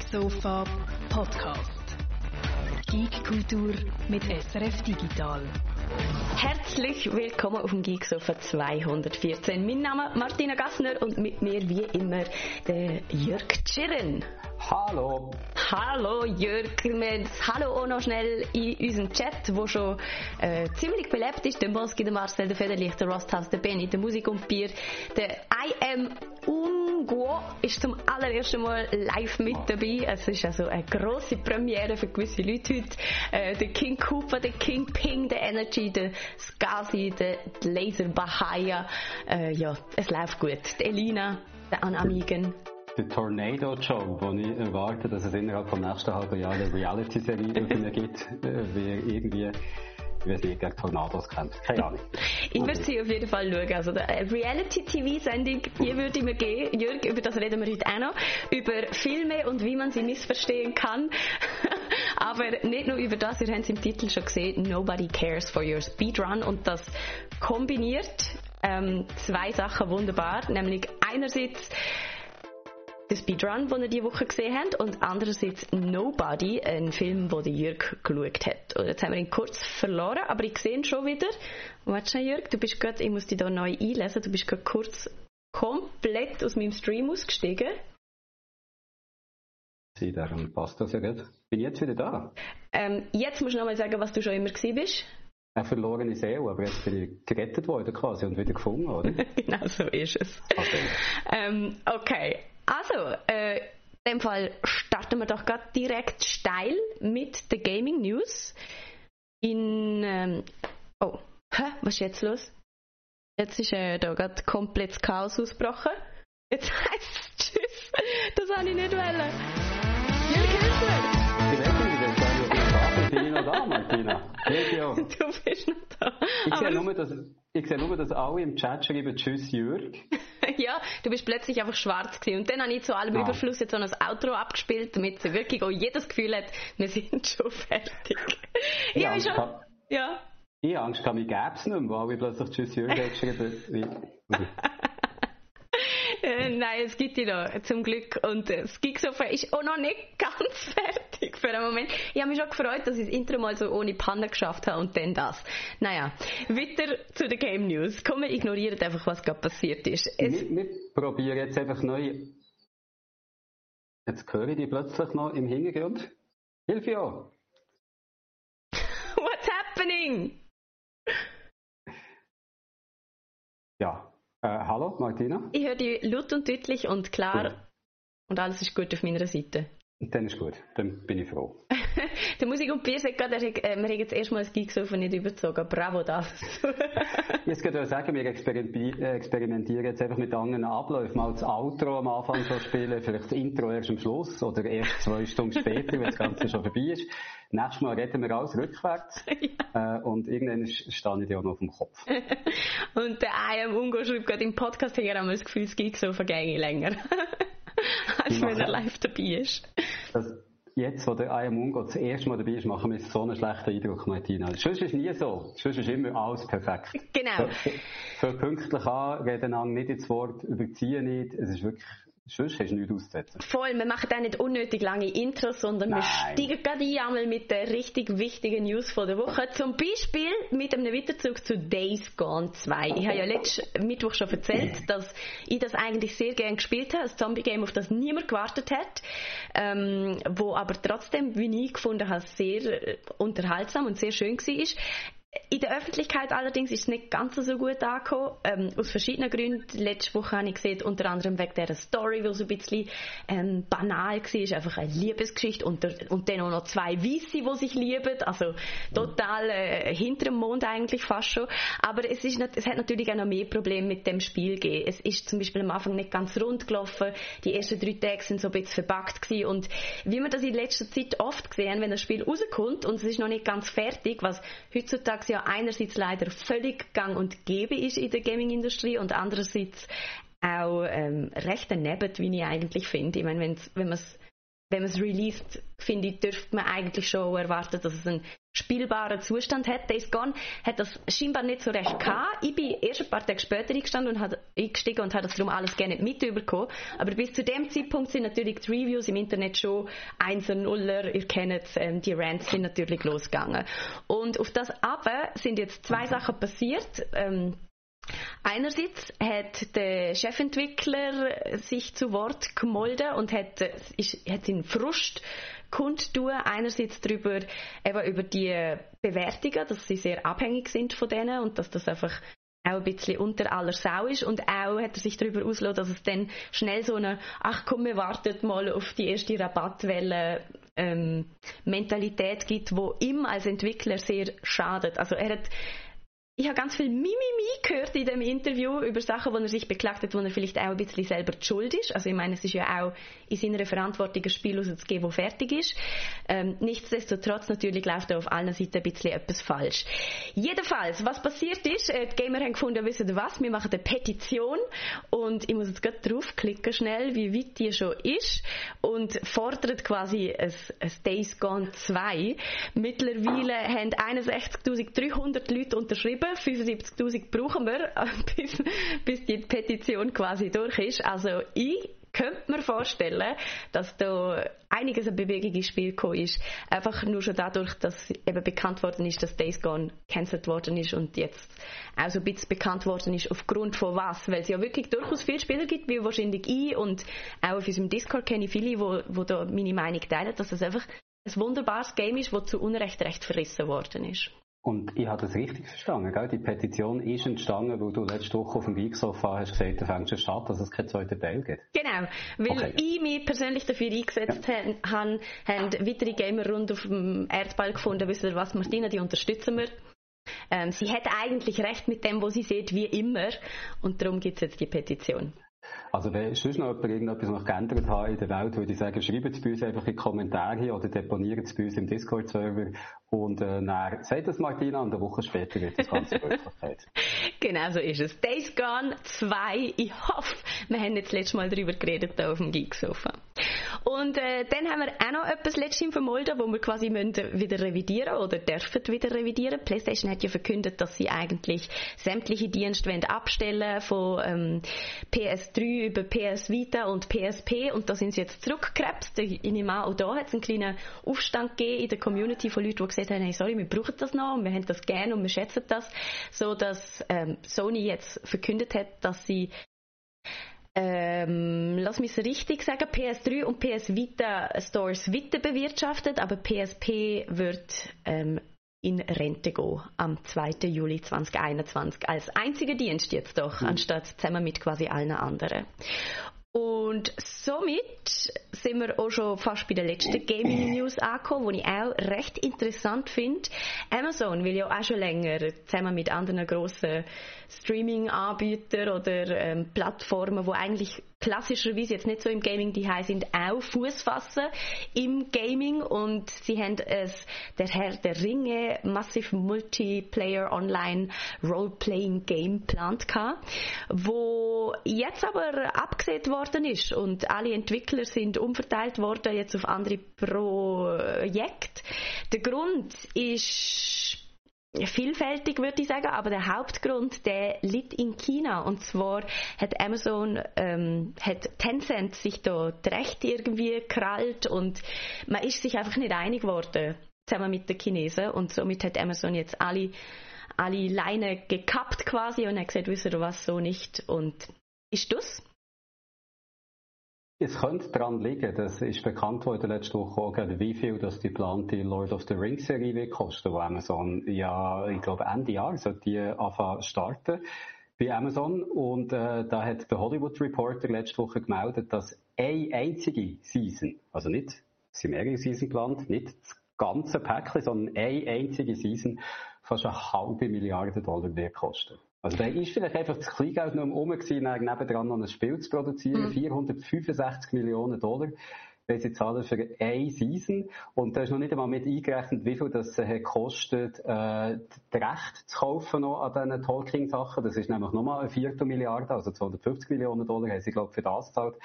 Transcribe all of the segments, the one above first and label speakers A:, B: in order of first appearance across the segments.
A: Geek Sofa Podcast. Geek Kultur mit SRF Digital.
B: Herzlich willkommen auf dem Geek Sofa 214. Mein Name ist Martina Gassner und mit mir wie immer der Jörg Tschirren.
C: Hallo.
B: Hallo Jörg, wir Hallo auch noch schnell in unserem Chat, wo schon äh, ziemlich belebt ist. Der Moski, der Marcel, der Federlicht, der Rosthaus, der Benny, der Musik und Bier, der I Am Ungo ist zum allerersten Mal live mit dabei. Es ist also eine grosse Premiere für gewisse Leute heute. Äh, der King Cooper, der King Ping, der Energy, der Skazi, der Laser Bahaya. Äh, ja, es läuft gut. Die Elina, der Anamigen
C: der Tornado Joe, wo ich erwarte, dass es innerhalb vom nächsten halben Jahr eine Reality-Serie über gibt, äh, wie irgendwie ich weiß nicht, gegen Tornados kämpft. Keine Ahnung.
B: ich würde sie auf jeden Fall schauen. Also, eine Reality-TV-Sendung, die würde ich mir geben. Jörg, über das reden wir heute auch noch. Über Filme und wie man sie missverstehen kann. Aber nicht nur über das, ihr habt es im Titel schon gesehen, Nobody Cares for Your Speedrun. Und das kombiniert ähm, zwei Sachen wunderbar. Nämlich einerseits den Speedrun, den ihr diese Woche gesehen habt, und andererseits Nobody, ein Film, den Jörg geschaut hat. Und jetzt haben wir ihn kurz verloren, aber ich sehe ihn schon wieder. Warte schon, Jörg, du bist gerade, ich muss dich da neu einlesen, du bist gerade kurz komplett aus meinem Stream ausgestiegen.
C: Sie, darum passt das ja gut. Bin jetzt wieder da?
B: Ähm, jetzt musst du nochmal sagen, was du schon immer gewesen bist.
C: Eine verlorene Seele, aber jetzt bin ich gerettet worden quasi und wieder gefunden, oder?
B: genau so ist es.
C: Okay.
B: Ähm, okay, also, äh, in dem Fall starten wir doch gerade direkt steil mit der Gaming News. In, ähm, oh, hä, was ist jetzt los? Jetzt ist äh, da gerade komplettes Chaos ausgebrochen. Jetzt heisst es Tschüss. Das habe ich nicht wollen. Jürgen, hilf mir!
C: Ich weiß nicht, ist. Bin ich noch da, Martina?
B: Du bist noch da.
C: Ich sehe, nur, dass, ich sehe nur, dass alle im Chat schreiben Tschüss, Jürg.
B: ja, du bist plötzlich einfach schwarz gewesen. Und dann habe ich zu allem ah. Überfluss jetzt so ein Outro abgespielt, damit sie wirklich auch jedes Gefühl hat, wir sind schon fertig.
C: Ich ja, schon,
B: kann, ja.
C: Ich habe Angst, mich gäbe es nicht mehr, weil ich plötzlich Tschüss Jürg geschrieben
B: Nein, es gibt die noch, zum Glück. Und das Gigsofa ist auch noch nicht ganz fertig für einen Moment. Ich habe mich schon gefreut, dass ich das Intro mal so ohne Panne geschafft habe und dann das. Naja, weiter zu den Game News. Komm, wir ignorieren einfach, was gerade passiert ist.
C: Es wir, wir probieren jetzt einfach neu. Jetzt höre ich die plötzlich noch im Hintergrund. Hilfe ja!
B: What's happening?
C: Ja, äh, hallo, Martina?
B: Ich höre dich laut und deutlich und klar ja. und alles ist gut auf meiner Seite.
C: Dann ist gut, dann bin ich froh.
B: der Musik und Bier sagt gerade, äh, wir haben jetzt erstmal das Geeksofa nicht überzogen. Bravo das.
C: jetzt könnte ich sagen, wir experimentieren jetzt einfach mit anderen Abläufen. Mal das Outro am Anfang so spielen, vielleicht das Intro erst am Schluss oder erst zwei Stunden später, wenn das Ganze schon vorbei ist. Nächstes Mal reden wir alles rückwärts ja. äh, und irgendwann stehe ich dir auch noch auf dem Kopf.
B: und der I am Ungo schreibt gerade im Podcast, hier haben wir das Gefühl, es geht so vergänge länger. als wenn er live dabei ist.
C: Das, jetzt, wo der I am Ungo das erste Mal dabei ist, machen wir so einen schlechten Eindruck, Martina. Sonst ist es nie so. Sonst ist immer alles perfekt.
B: Genau.
C: So, so pünktlich an, reden nicht ins Wort, überziehen nicht. Es ist wirklich Sonst hast du nichts auszusetzen.
B: Voll, wir machen auch nicht unnötig lange Intros, sondern
C: Nein.
B: wir steigen gerade ein einmal mit der richtig wichtigen News von der Woche. Zum Beispiel mit einem Weiterzug zu Days Gone 2. Ich habe ja letzten Mittwoch schon erzählt, dass ich das eigentlich sehr gerne gespielt habe. Ein Zombie-Game, auf das niemand gewartet hat. Ähm, wo aber trotzdem, wie ich gefunden habe, sehr unterhaltsam und sehr schön war. In der Öffentlichkeit allerdings ist es nicht ganz so gut angekommen, ähm, aus verschiedenen Gründen. Letzte Woche habe ich gesehen, unter anderem wegen dieser Story, die so ein bisschen ähm, banal war, einfach eine Liebesgeschichte und, der, und dann auch noch zwei Weisse, die sich lieben, also total äh, hinter dem Mond eigentlich fast schon. Aber es, ist es hat natürlich auch noch mehr Probleme mit dem Spiel gegeben. Es ist zum Beispiel am Anfang nicht ganz rund gelaufen, die ersten drei Tage sind so ein bisschen verbuggt gewesen und wie wir das in letzter Zeit oft gesehen wenn das Spiel rauskommt und es ist noch nicht ganz fertig, was heutzutage heutzutage ja einerseits leider völlig gang und gäbe ist in der Gaming-Industrie und andererseits auch ähm, recht daneben, wie ich eigentlich finde. Ich meine, wenn man es wenn man es released, finde ich, dürfte man eigentlich schon erwarten, dass es einen spielbaren Zustand hat. Days Gone hat das scheinbar nicht so recht gehabt. Ich bin erst ein paar Tage später eingestanden und hat, eingestiegen und habe das darum alles gerne nicht mitbekommen. Aber bis zu dem Zeitpunkt sind natürlich die Reviews im Internet schon 1 Nuller. Ihr kennt es, ähm, die Rants sind natürlich losgegangen. Und auf das aber sind jetzt zwei Sachen passiert. Ähm, Einerseits hat der Chefentwickler sich zu Wort gemolden und hat, ist, hat seinen Frust kundtun. Einerseits darüber, eben über die Bewertungen, dass sie sehr abhängig sind von denen und dass das einfach auch ein bisschen unter aller Sau ist und auch hat er sich darüber ausgelassen, dass es dann schnell so eine ach komm, wir warten mal auf die erste Rabattwelle ähm, Mentalität gibt, wo ihm als Entwickler sehr schadet. Also er hat ich habe ganz viel Mimimi gehört in dem Interview über Sachen, wo er sich beklagt hat, wo er vielleicht auch ein bisschen selber die schuld ist. Also ich meine, es ist ja auch in seiner Verantwortung, ein Spiel rauszugeben, das fertig ist. Ähm, nichtsdestotrotz natürlich läuft da auf allen Seiten ein bisschen etwas falsch. Jedenfalls, was passiert ist, äh, die Gamer haben gefunden, wisst ihr was, wir machen eine Petition und ich muss jetzt gerade draufklicken schnell, wie weit die schon ist und fordert quasi ein, ein Days Gone 2. Mittlerweile haben 61.300 Leute unterschrieben 75.000 brauchen wir, bis, bis die Petition quasi durch ist. Also ich könnte mir vorstellen, dass da einiges an Bewegung ins Spiel gekommen ist. Einfach nur schon dadurch, dass eben bekannt worden ist, dass Days Gone cancelled worden ist und jetzt auch so ein bisschen bekannt worden ist, aufgrund von was. Weil es ja wirklich durchaus viele Spieler gibt, wie wahrscheinlich ich und auch auf unserem Discord kenne ich viele, wo, wo da meine Meinung teilen, dass es einfach ein wunderbares Game ist, das zu Unrecht recht verrissen worden ist.
C: Und ich habe das richtig verstanden, gell? Die Petition ist entstanden, weil du letzte Woche auf dem Geeksofa hast gesagt, du fängst es statt, dass es keinen zweiten Teil gibt.
B: Genau, weil okay. ich mich persönlich dafür eingesetzt ja. habe, haben weitere Gamer rund auf dem Erdball gefunden, wissen was, Martina, die unterstützen wir. Ähm, sie hat eigentlich recht mit dem, was sie sieht, wie immer. Und darum gibt es jetzt die Petition.
C: Also wenn sonst noch jemand irgendetwas noch geändert hat in der Welt, würde ich sagen, schreibt es bei uns einfach in die Kommentare oder deponiert es bei uns im Discord-Server und äh, dann sagt es Martina und eine Woche später wird das Ganze Wirklichkeit.
B: genau so ist es. Days Gone 2. Ich hoffe, wir haben jetzt letztes Mal darüber geredet hier auf dem Geeksofa. Und äh, dann haben wir auch noch etwas letztens vermeldet, wo wir quasi müssen wieder revidieren oder dürfen wieder revidieren. PlayStation hat ja verkündet, dass sie eigentlich sämtliche Dienste abstellen von ähm, PS3 über PS Vita und PSP und da sind sie jetzt zurückgekrebst. Ich nehme auch da hat es einen kleinen Aufstand gegeben in der Community von Leuten, die gesagt haben, hey, sorry, wir brauchen das noch und wir haben das gerne und wir schätzen das, so dass ähm, Sony jetzt verkündet hat, dass sie ähm, lass mich es richtig sagen, PS3 und PS Vita Stores weiter bewirtschaftet, aber PSP wird ähm, in Rente gehen am 2. Juli 2021 als einziger Dienst jetzt doch, mhm. anstatt zusammen mit quasi allen anderen. Und somit sind wir auch schon fast bei der letzten Gaming News angekommen, die ich auch recht interessant finde. Amazon will ja auch schon länger zusammen mit anderen grossen Streaming-Anbietern oder ähm, Plattformen, wo eigentlich klassischerweise jetzt nicht so im Gaming die sind, auch Fuß fassen im Gaming und sie haben es der Herr der Ringe Massive Multiplayer Online Role-Playing Game geplant wo jetzt aber abgesehen worden ist und alle Entwickler sind umverteilt worden jetzt auf andere Projekte. Der Grund ist vielfältig, würde ich sagen, aber der Hauptgrund, der liegt in China. Und zwar hat Amazon, ähm, hat Tencent sich da Recht irgendwie krallt und man ist sich einfach nicht einig geworden, zusammen mit den Chinesen. Und somit hat Amazon jetzt alle, alle Leine gekappt quasi und hat gesagt, wisst ihr was, so nicht. Und ist das?
C: Es könnte daran liegen, das ist bekannt worden letzte Woche auch, wie viel das die geplante Lord of the Rings Serie wird kosten, wo Amazon ja, ich glaube Ende Jahr sollte die anfangen starten bei Amazon und äh, da hat der Hollywood Reporter letzte Woche gemeldet, dass eine einzige Season, also nicht, sind mehrere Season geplant, nicht das ganze Päckchen, sondern eine einzige Season fast eine halbe Milliarde Dollar wird kosten. Also da ist vielleicht einfach das Kleingeld noch um gewesen, nebendran noch ein Spiel zu produzieren. Mhm. 465 Millionen Dollar wenn sie zahlen für eine Season. Und da ist noch nicht einmal mit eingerechnet, wie viel das äh, kostet, äh, das Recht zu kaufen noch an diesen Tolkien-Sachen. Das ist nämlich nochmal eine Viertelmilliarde, also 250 Millionen Dollar haben sie, glaube ich, für das gezahlt.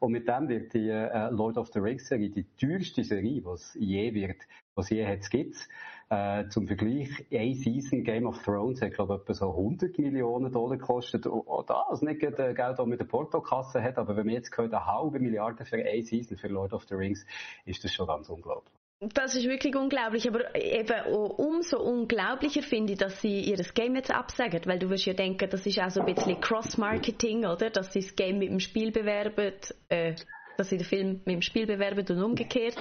C: Und mit dem wird die äh, Lord of the Rings Serie die teuerste Serie, die es je wird, was je hat, gibt's. Äh, zum Vergleich, eine Season Game of Thrones hat, glaube ich, etwa so 100 Millionen Dollar gekostet. Und das nicht das Geld, das mit der Portokasse hat, aber wenn man jetzt gehört, eine halbe Milliarde für eine Season für Lord of the Rings, ist das schon ganz unglaublich.
B: Das ist wirklich unglaublich, aber eben umso unglaublicher finde ich, dass sie ihr Game jetzt absagen, weil du wirst ja denken, das ist auch so ein bisschen Cross-Marketing, oder? Dass sie das Game mit dem Spiel bewerben, äh, dass sie den Film mit dem Spiel bewerben und umgekehrt.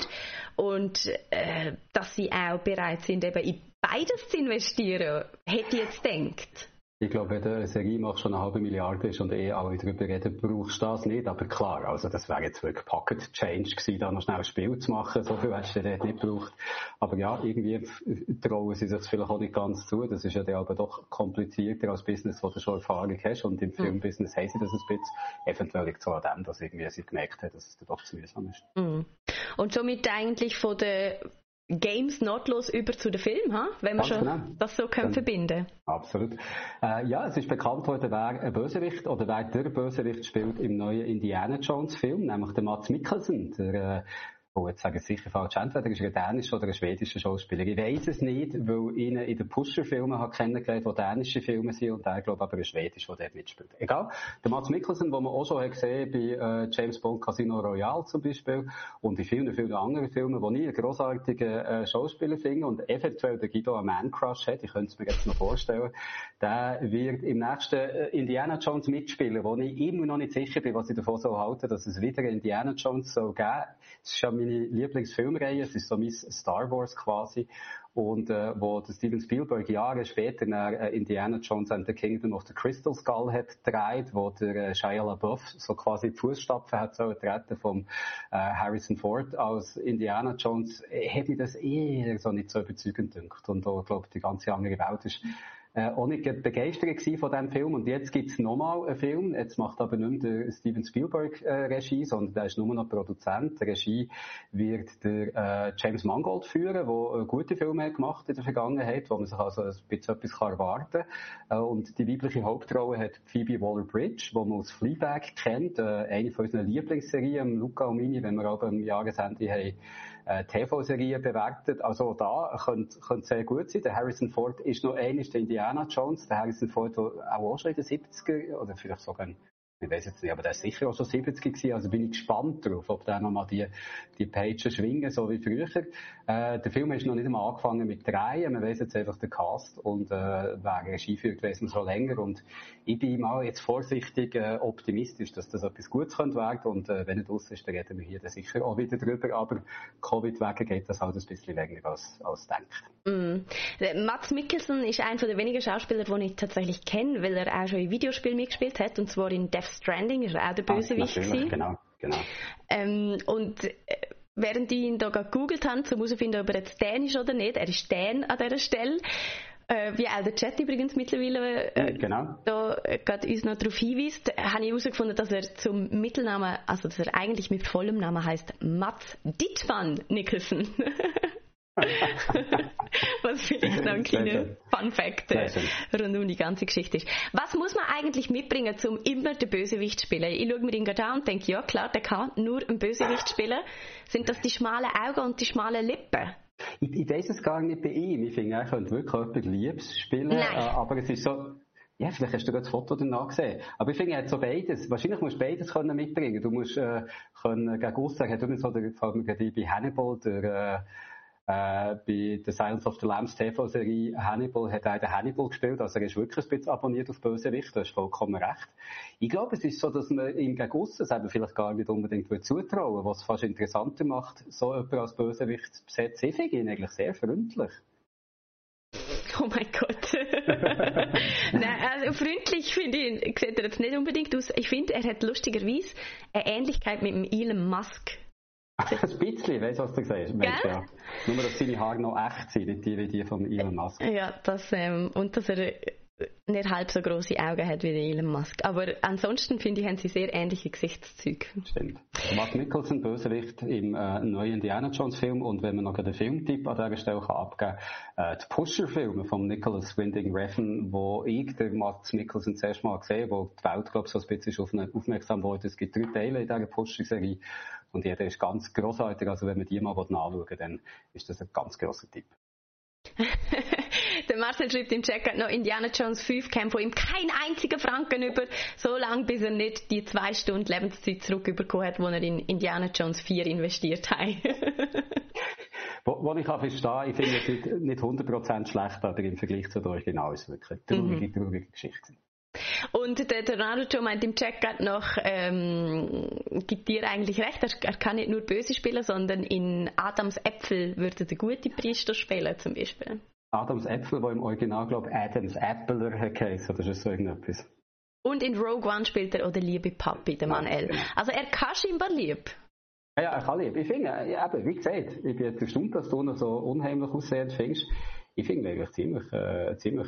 B: Und äh, dass sie auch bereit sind, eben in beides zu investieren, hätte ich jetzt gedacht.
C: Ich glaube, wenn du eine Serie machst, schon eine halbe Milliarde ist und eh alle darüber reden, brauchst du das nicht. Aber klar, also das wäre jetzt wirklich Pocket Change gewesen, da noch schnell ein Spiel zu machen. So viel hättest du dort nicht gebraucht. Aber ja, irgendwie trauen sie sich vielleicht auch nicht ganz zu. Das ist ja dann aber doch komplizierter als Business, wo du schon Erfahrung hast. Und im Filmbusiness haben sie das ein bisschen. Eventuell liegt es an dem, dass irgendwie sie gemerkt haben, dass es doch zu mühsam ist.
B: Mhm. Und somit eigentlich von der Games nahtlos über zu den Film, ha? wenn wir schon genau. das so können verbinden
C: Absolut. Äh, ja, es ist bekannt worden, wer ein Bösewicht oder wer der Bösewicht spielt im neuen Indiana Jones Film, nämlich der Mats Mikkelsen, der äh, oh, jetzt sagen sicher falsch, entweder ist er ein dänischer oder ein schwedischer Schauspieler. Ich weiß es nicht, weil ich ihn in den Pusher-Filmen habe kennengelernt, die dänische Filme sind und er, glaube aber ein Schwedisch, der dort mitspielt. Egal. Der Mats Mikkelsen, den man auch schon gesehen bei äh, James Bond Casino Royale zum Beispiel und in vielen, vielen anderen Filmen, wo ich einen grossartigen äh, Schauspieler finde und eventuell der Guido einen Man-Crush hat, ich könnte es mir jetzt noch vorstellen, der wird im nächsten äh, Indiana Jones mitspielen, wo ich immer noch nicht sicher bin, was ich davon so halte, dass es wieder Indiana Jones soll geben. Es ist ja meine Lieblingsfilmreihe, es ist so mein Star Wars quasi. Und äh, wo Steven Spielberg Jahre später äh, Indiana Jones and the Kingdom of the Crystal Skull hat gedreht, wo der äh, Shia LaBeouf so quasi die Fußstapfen hat so treten vom äh, Harrison Ford als Indiana Jones, äh, hat mich das eher so nicht so überzeugend gedacht. Und da, glaube ich, die ganze andere Welt ist äh, auch nicht begeistert von diesem Film. Und jetzt gibt's nochmal einen Film. Jetzt macht aber nicht mehr der Steven Spielberg äh, Regie, sondern der ist nur noch Produzent. Die Regie wird der äh, James Mangold führen, der gute Filme gemacht in der Vergangenheit, wo man sich also ein bisschen etwas kann erwarten kann. Äh, und die weibliche Hauptrolle hat Phoebe Waller-Bridge, die man aus Fleabag kennt, äh, eine von unseren Lieblingsserien, Luca und Mini, wenn wir aber am Jahresende haben, äh, TV-Serien bewertet. Also da könnte, könnte sehr gut sein. Der Harrison Ford ist noch einer der Indiana Jones. Der Harrison Ford war auch schon in den 70er oder vielleicht sogar ich weiß jetzt nicht, aber der ist sicher auch schon 70 gewesen, also bin ich gespannt darauf, ob der nochmal die, die Pages schwingen, so wie früher. Äh, der Film ist noch nicht einmal angefangen mit drei, man weiß jetzt einfach den Cast und äh, wer Regie führt, weiss man schon länger und ich bin mal jetzt vorsichtig äh, optimistisch, dass das etwas Gutes könnte werden und äh, wenn es aus ist, dann reden wir hier dann sicher auch wieder drüber, aber Covid wegen geht das halt ein bisschen länger als, als denkt.
B: Mm. Mats Mikkelsen ist einer der wenigen Schauspieler, die ich tatsächlich kenne, weil er auch schon in Videospielen mitgespielt hat und zwar in Death Stranding ist er auch der ah, Bösewicht ah,
C: Genau, genau.
B: Ähm, und äh, während ich ihn da gegoogelt habe, um herauszufinden, ob er jetzt Dän ist oder nicht, er ist Dän an dieser Stelle, äh, wie auch der Chat übrigens mittlerweile
C: äh, genau.
B: da äh, gerade uns noch darauf hinweist, habe ich herausgefunden, dass er zum Mittelnamen, also dass er eigentlich mit vollem Namen heißt Mats Dittmann Nicholson. Was vielleicht noch ein kleiner Fun Fact rund um die ganze Geschichte ist. Was muss man eigentlich mitbringen, um immer den Bösewicht zu spielen? Ich schaue mir den gerade an und denke, ja klar, der kann nur einen Bösewicht spielen. Sind das die schmalen Augen und die schmalen Lippen?
C: Ich, ich weiß es gar nicht bei ihm. Ich finde, er könnte wirklich etwas Liebes spielen. Nein. Äh, aber es ist so, ja, vielleicht hast du gerade das Foto danach gesehen. Aber ich finde, er hat so beides. Wahrscheinlich musst du beides können mitbringen. Du musst äh, können gegen aussen, hat übrigens so der, vor allem bei Hannibal, der, äh, äh, bei The Silence of the Lambs TV-Serie Hannibal hat er den Hannibal gespielt, also er ist wirklich ein bisschen abonniert auf Bösewicht, du hast vollkommen recht. Ich glaube, es ist so, dass man ihm gegen aussen eben vielleicht gar nicht unbedingt zutrauen was es fast interessanter macht, so jemanden als Bösewicht zu besetzen. Ich finde ihn eigentlich sehr freundlich.
B: Oh mein Gott. Nein, also freundlich finde ich, sieht er jetzt nicht unbedingt aus. Ich finde, er hat lustigerweise eine Ähnlichkeit mit dem Elon Musk.
C: Ein bisschen, weißt du, was du sagst? Mensch, ja. Nur, dass seine Haare noch echt sind, nicht die wie die von Elon Musk.
B: Ja, das, ähm, und dass er nicht halb so große Augen hat wie Elon Musk. Aber ansonsten finde ich, haben sie sehr ähnliche Gesichtszüge.
C: Stimmt. Mark Nicholson, Bösewicht im äh, neuen Indiana Jones Film und wenn man noch einen Filmtipp an dieser Stelle kann abgeben kann, äh, die Pusher-Filme von Nicholas Winding Refn, wo ich der Mark Nicholson zuerst mal gesehen wo die Welt, glaube ich, so ein bisschen auf ihn aufmerksam wurde. Es gibt drei Teile in dieser Pusher-Serie und jeder ist ganz großartig. Also wenn man die mal anschauen will, dann ist das ein ganz grosser Tipp.
B: Marcel schreibt im Chat noch, Indiana Jones 5 kam von ihm kein einziger Franken über, so lange, bis er nicht die zwei Stunden Lebenszeit zurückbekommen hat, die er in Indiana Jones 4 investiert hat.
C: wo, wo ich auch verstehe, ich finde es nicht 100% schlecht, aber im Vergleich zu der Original ist es wirklich eine traurige, mhm. traurige Geschichte.
B: Und der, der Naruto meint im gerade noch, ähm, gibt dir eigentlich recht, er, er, kann nicht nur böse spielen, sondern in Adams Äpfel würde der gute Priester spielen zum Beispiel.
C: Adams Äpfel, der im Original, glaube ich, Adams Appler heisst, oder ist so irgendetwas?
B: Und in Rogue One spielt er auch der liebe Papi, der Manel. Genau. Also er kann scheinbar lieb.
C: Ja, ja, er kann lieb. Ich finde, eben, wie gesagt, ich bin jetzt erstaunt, dass du noch so unheimlich aussehend findest. Ich finde eigentlich ziemlich, äh, ziemlich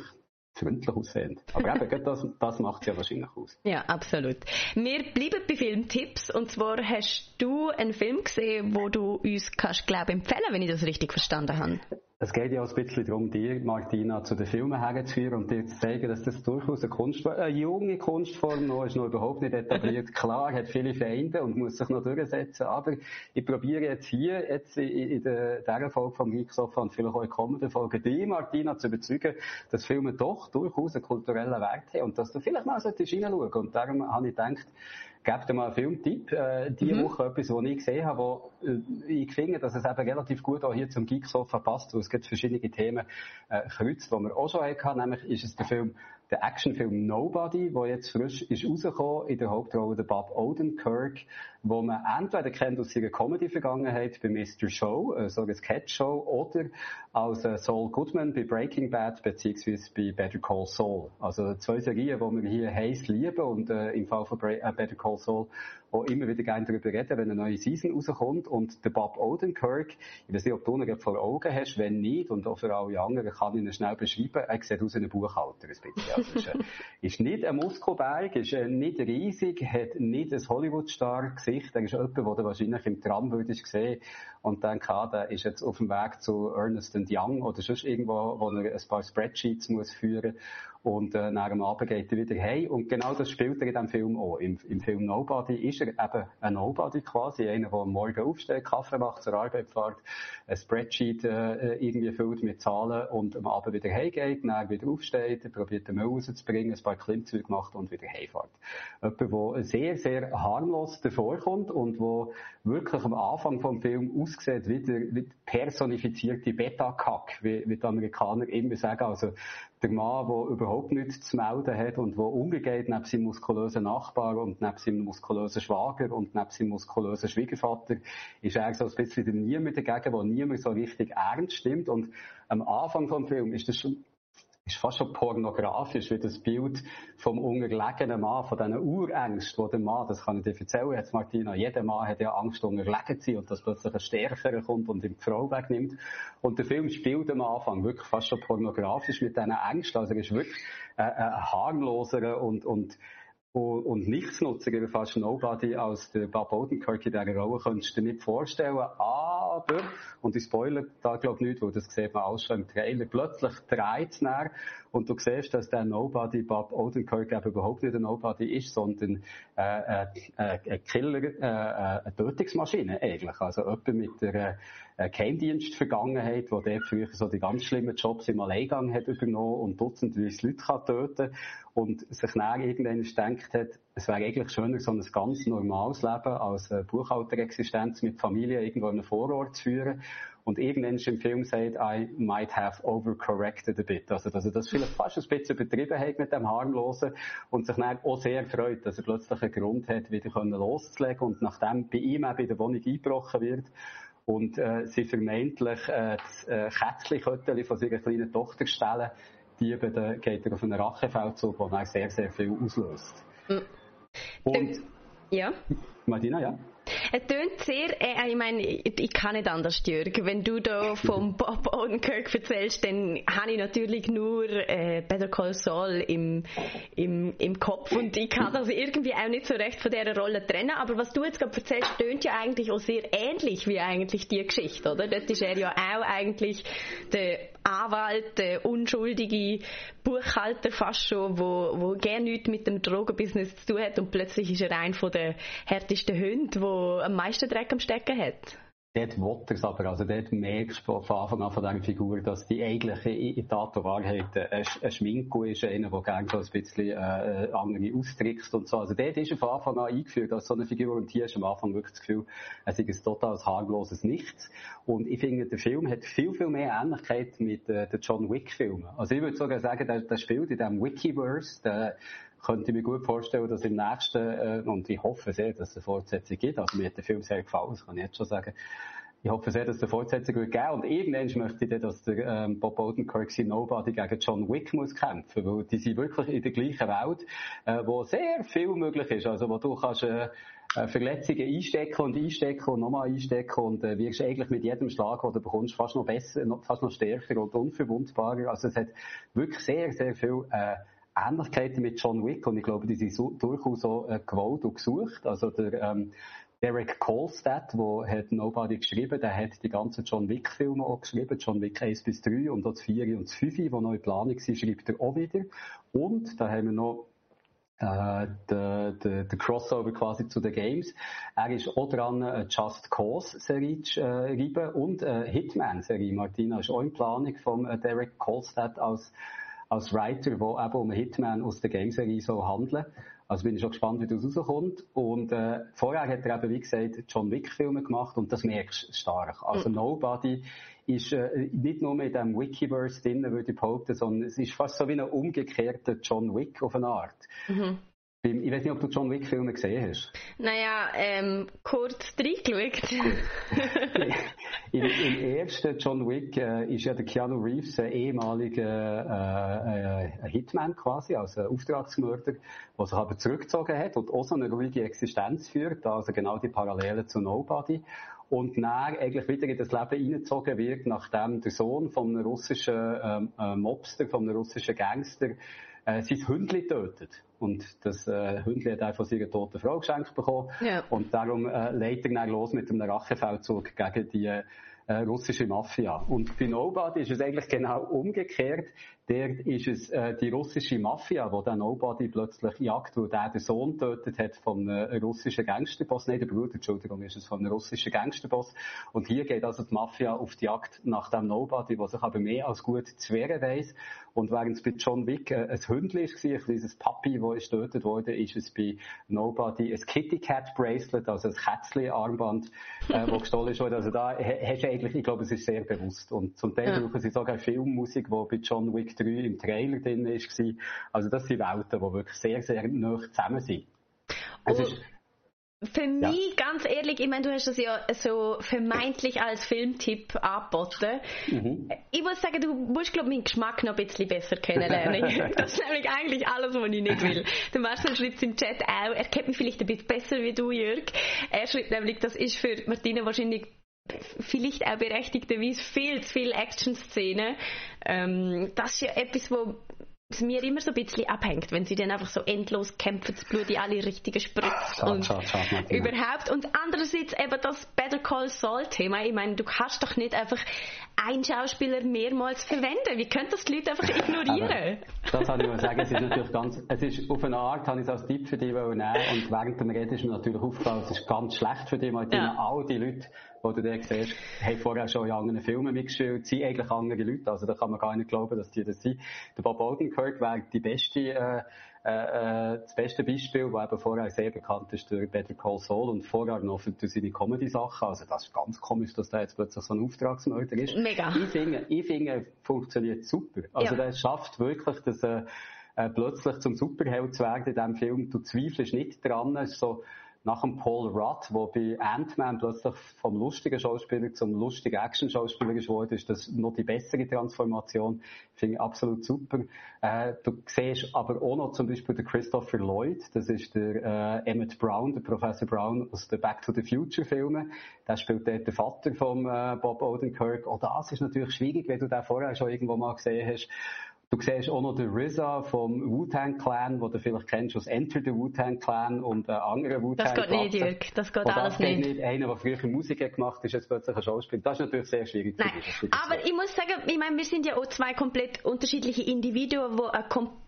C: freundlich aussehend. Aber eben, das, das macht es ja wahrscheinlich aus.
B: Ja, absolut. Wir bleiben bei Filmtipps. Und zwar hast du einen Film gesehen, wo du uns kannst, glaube empfehlen, wenn ich das richtig verstanden habe.
C: Es geht ja auch ein bisschen darum, dir, Martina, zu den Filmen herzuführen und dir zu zeigen, dass das durchaus eine Kunstform, eine junge Kunstform noch ist, noch überhaupt nicht etabliert. Klar, hat viele Feinde und muss sich noch durchsetzen, aber ich probiere jetzt hier, jetzt in, in der, dieser Folge vom Microsoft und vielleicht auch in kommenden Folgen, die Martina zu überzeugen, dass Filme doch durchaus einen kulturellen Wert haben und dass du vielleicht mal reinschauen Und darum habe ich gedacht, Gebt dir mal einen Filmtipp. Äh, diese mhm. Woche etwas, was ich gesehen habe, wo äh, ich finde, dass es eben relativ gut auch hier zum Geeksofa passt, weil es gibt verschiedene Themen äh, kreuzt, die wir auch schon hatten. Nämlich ist es der Film der Actionfilm Nobody, der jetzt frisch ist rausgekommen, in der Hauptrolle der Bob Odenkirk, wo man entweder kennt aus ihrer Comedy-Vergangenheit bei Mr. Show, äh, so eine Sketch-Show, oder als äh, Saul Goodman bei Breaking Bad, beziehungsweise bei Better Call Saul. Also zwei Serien, die wir hier heiß lieben und äh, im Fall von Bra äh, Better Call Saul auch immer wieder gerne darüber reden, wenn eine neue Season rauskommt. Und der Bob Odenkirk, ich weiß nicht, ob du ihn vor Augen hast, wenn nicht, und auch für alle anderen kann ich ihn schnell beschreiben, er sieht aus wie ein Buchhalter ein bisschen. Also ist, äh, ist nicht ein Muskelberg, ist äh, nicht riesig, hat nicht ein Hollywood-Star-Gesicht, er ist jemand, den du wahrscheinlich im Tram würdest sehen und denken, ah, der ist jetzt auf dem Weg zu Ernest Young oder sonst irgendwo, wo er ein paar Spreadsheets muss führen und äh, nach dem Abend geht er wieder heim. Und genau das spielt er in diesem Film auch. Im, Im Film Nobody ist er eben ein Nobody quasi, einer, der am Morgen aufsteht, Kaffee macht, zur Arbeit fährt, ein Spreadsheet äh, irgendwie füllt mit Zahlen und am Abend wieder heimgeht, dann wieder aufsteht, probiert den Müll rauszubringen, ein paar Klimmzüge macht und wieder heimfährt. Jemand, der sehr, sehr harmlos davorkommt und wo wirklich am Anfang vom Film aussieht wie der, wie personifizierte Beta-Kack, wie, wie die Amerikaner immer sagen. Also der Mann, der überhaupt nichts zu melden hat und der umgeht neben seinem muskulösen Nachbar und neben seinem muskulösen Schwager und neben seinem muskulösen Schwiegervater, ist er so ein bisschen der Niemand dagegen, der niemand so richtig ernst stimmt. Und am Anfang vom Film ist das schon ist fast schon pornografisch, wie das Bild vom unterlegenen Mann, von diesen Urängsten, wo der Mann, das kann ich dir erzählen jetzt, Martina, jeder Mann hat ja Angst, unterlegen zu sein und dass plötzlich ein Stärkerer kommt und ihm die Frau wegnimmt. Und der Film spielt am Anfang wirklich fast schon pornografisch mit diesen Ängsten. Also er ist wirklich äh, ein harmloserer und, und und, und nichtsnutziger fast Nobody als der Bob Odenkirk in dieser Rolle könntest du dir nicht vorstellen. Aber, und ich spoilere da glaube ich nicht, weil das sieht man alles schon im Trailer, plötzlich dreht es und du siehst, dass der Nobody Bob Odenkirk eben überhaupt nicht ein Nobody ist, sondern äh, äh, äh, Killer, äh, äh, eine Tötungsmaschine eigentlich. Also jemand mit einer äh, Geheimdienstvergangenheit, wo der früher so die ganz schlimmen Jobs im Alleingang hat übernommen und dutzendweise Leute kann töten und sich dann irgendwann gedacht hat, es wäre eigentlich schöner, so ein ganz normales Leben als Buchhalterexistenz mit Familie irgendwo in einem Vorort zu führen. Und irgendwann im Film sagt, I might have overcorrected a bit. Also, dass er das vielleicht fast ein bisschen übertrieben hat mit dem Harmlosen und sich dann auch sehr freut, dass er plötzlich einen Grund hat, wieder loszulegen und nachdem bei ihm auch bei der Wohnung eingebrochen wird und äh, sie vermeintlich äh, das äh, Kätzchen von seiner kleinen Tochter stellen, die eben, geht er auf einen Rachefeldzug, der dann sehr, sehr viel auslöst. Mhm.
B: Und, ja.
C: Martina, ja?
B: Es tönt sehr, äh, ich meine, ich, ich, kann nicht anders, Jörg. Wenn du da vom Bob Odenkirk erzählst, dann habe ich natürlich nur äh, Better Call Saul im, im, im Kopf und ich kann das irgendwie auch nicht so recht von dieser Rolle trennen. Aber was du jetzt gerade erzählst, tönt ja eigentlich auch sehr ähnlich wie eigentlich die Geschichte, oder? Dort ist er ja auch eigentlich der Anwalt, der unschuldige Buchhalter fast schon, wo, wo gerne nichts mit dem Drogenbusiness zu tun hat. Und plötzlich ist er ein von der härtesten Hunde, der am meisten Dreck am Stecken hat
C: dort will er es aber. Also dort merkst du von Anfang an von dieser Figur, dass die eigentliche in Tat Wahrheit ein, ein Schminko ist, einer, der gerne so ein bisschen äh, andere austrickst und so. Also dort ist er von Anfang an eingeführt als so eine Figur und hier ist am Anfang wirklich das Gefühl, es ist ein total harmloses Nichts. Und ich finde, der Film hat viel, viel mehr Ähnlichkeit mit äh, den John Wick-Filmen. Also ich würde sogar sagen, der, der spielt in diesem Wikiverse, der, könnte ich mir gut vorstellen, dass im nächsten, äh, und ich hoffe sehr, dass es eine Fortsetzung gibt, also mir hat der Film sehr gefallen, das kann ich jetzt schon sagen, ich hoffe sehr, dass es eine Fortsetzung wird geben. Und irgendwann möchte ich dann, dass der ähm, Bob Odenkirk sein Nobody gegen John Wick muss kämpfen, weil die sind wirklich in der gleichen Welt, äh, wo sehr viel möglich ist, also wo du kannst äh, äh Verletzungen einstecken und einstecken und nochmal einstecken und äh, wirst eigentlich mit jedem Schlag, den du bekommst, fast noch besser, noch, fast noch stärker und unverwundbarer. Also es hat wirklich sehr, sehr viel äh, Ähnlichkeiten mit John Wick und ich glaube, die sind so, durchaus so äh, gewollt und gesucht. Also der ähm, Derek Kolstad, der hat Nobody geschrieben, der hat die ganzen John Wick Filme auch geschrieben, John Wick 1 bis 3 und auch das 4 und das 5, die noch in Planung sind, schreibt er auch wieder. Und da haben wir noch äh, der, der, Crossover quasi zu den Games. Er ist auch dran, eine Just Cause Serie zu äh, schreiben und eine Hitman Serie. Martina ist auch in Planung von äh, Derek Kolstad als als Writer, wo eben um Hitman aus der Gameserie so handeln. Also bin ich schon gespannt, wie das rauskommt. Und äh, vorher hat er eben, wie gesagt, John Wick-Filme gemacht und das merkst du stark. Also mhm. Nobody ist äh, nicht nur mit dem Wikiverse drin, würde ich behaupten, sondern es ist fast so wie ein umgekehrter John Wick auf eine Art. Mhm. Ich weiß nicht, ob du John Wick Filme gesehen hast.
B: Naja, ähm, kurz reingeschaut.
C: Im, Im ersten John Wick äh, ist ja der Keanu Reeves ein ehemaliger äh, äh, Hitman quasi, also ein Auftragsmörder, der sich aber zurückgezogen hat und auch so eine ruhige Existenz führt, also genau die Parallele zu Nobody. Und dann eigentlich wieder in das Leben hineingezogen wird, nachdem der Sohn von einem russischen ähm, äh, Mobster, von einem russischen Gangster, äh, sein Hündli tötet. Und das äh, Hündli hat er von seiner toten Frau geschenkt bekommen. Ja. Und darum äh, legt er los mit einem Rachefeldzug gegen die äh, russische Mafia. Und bei Nobody ist es eigentlich genau umgekehrt. Dort ist es äh, die russische Mafia, wo dann Nobody plötzlich jagt, wo der den Sohn tötet hat von einem russischen Gangsterboss. Nein, der Bruder, Entschuldigung, ist es von einem russischen Gangsterboss. Und hier geht also die Mafia auf die Jagd nach dem Nobody, der sich aber mehr als gut zu wehren weiss. Und während es bei John Wick äh, ein Hündchen war, ein kleines Papi, das ist getötet wurde, ist es bei Nobody ein Kitty Cat Bracelet, also ein Kätzchen-Armband, äh, das gestohlen wurde. Also da hast du eigentlich, ich glaube, es ist sehr bewusst. Und zum Teil ja. brauchen sie sogar Filmmusik, die bei John Wick 3 im Trailer drin war. Also das sind Welten, die wirklich sehr, sehr nah zusammen sind.
B: Es ist, für mich, ganz ehrlich, ich meine, du hast das ja so vermeintlich als Filmtipp angeboten. Mhm. Ich muss sagen, du musst, glaube ich, meinen Geschmack noch ein bisschen besser kennenlernen. das ist nämlich eigentlich alles, was ich nicht will. Der Marcel schreibt im Chat auch, er kennt mich vielleicht ein bisschen besser wie du, Jörg. Er schreibt nämlich, das ist für Martina wahrscheinlich vielleicht auch berechtigterweise viel zu viele Action-Szenen. Ähm, das ist ja etwas, wo es mir immer so ein bisschen abhängt, wenn sie dann einfach so endlos kämpfen, das Blut in alle richtigen spritzt
C: und schau, schau, schau,
B: überhaupt. Und andererseits eben das Better Call Saul Thema. Ich meine, du kannst doch nicht einfach einen Schauspieler mehrmals verwenden. Wie können das die Leute einfach ignorieren?
C: das kann ich mal sagen. Es ist natürlich ganz, es ist auf eine Art, habe ich es als Tipp für dich nehmen und während dem Reden ist mir natürlich aufgefallen, es ist ganz schlecht für dich, Martina. Ja. All die Leute, die du da siehst, haben vorher schon in anderen Filmen mitgespielt, sind eigentlich andere Leute. Also da kann man gar nicht glauben, dass die das sind. Der Bob Odenkirk wäre die beste, äh, äh, das beste Beispiel, wo eben vorher sehr bekannt ist durch Better Call Saul und vorher noch für, seine Comedy-Sachen. Also das ist ganz komisch, dass der jetzt plötzlich so ein Auftragsmörder ist.
B: Mega.
C: Ich finde, ich finde, funktioniert super. Also ja. der schafft wirklich, dass er äh, plötzlich zum Superheld zu werden in diesem Film. Du zweifelst nicht dran. Es ist so, nach dem Paul Rudd, der bei Ant-Man plötzlich vom lustigen Schauspieler zum lustigen Action-Schauspieler geworden ist, das noch die bessere Transformation. Finde ich absolut super. Äh, du siehst aber auch noch zum Beispiel den Christopher Lloyd, das ist der äh, Emmett Brown, der Professor Brown aus den Back to the Future Filmen. Der spielt dort den Vater von äh, Bob Odenkirk. Auch das ist natürlich schwierig, wenn du den vorher schon irgendwo mal gesehen hast. Du siehst auch noch den RZA vom Wu-Tang Clan, den du vielleicht kennst aus Enter the Wu-Tang Clan und äh, anderen Wu-Tang
B: Das geht nicht, Jörg. Das geht alles das nicht. nicht.
C: Einer, der früher Musik gemacht hat, ist jetzt plötzlich ein Schauspieler. Das ist natürlich sehr schwierig.
B: Nein. Aber ich muss sagen, ich meine, wir sind ja auch zwei komplett unterschiedliche Individuen, die eine komplett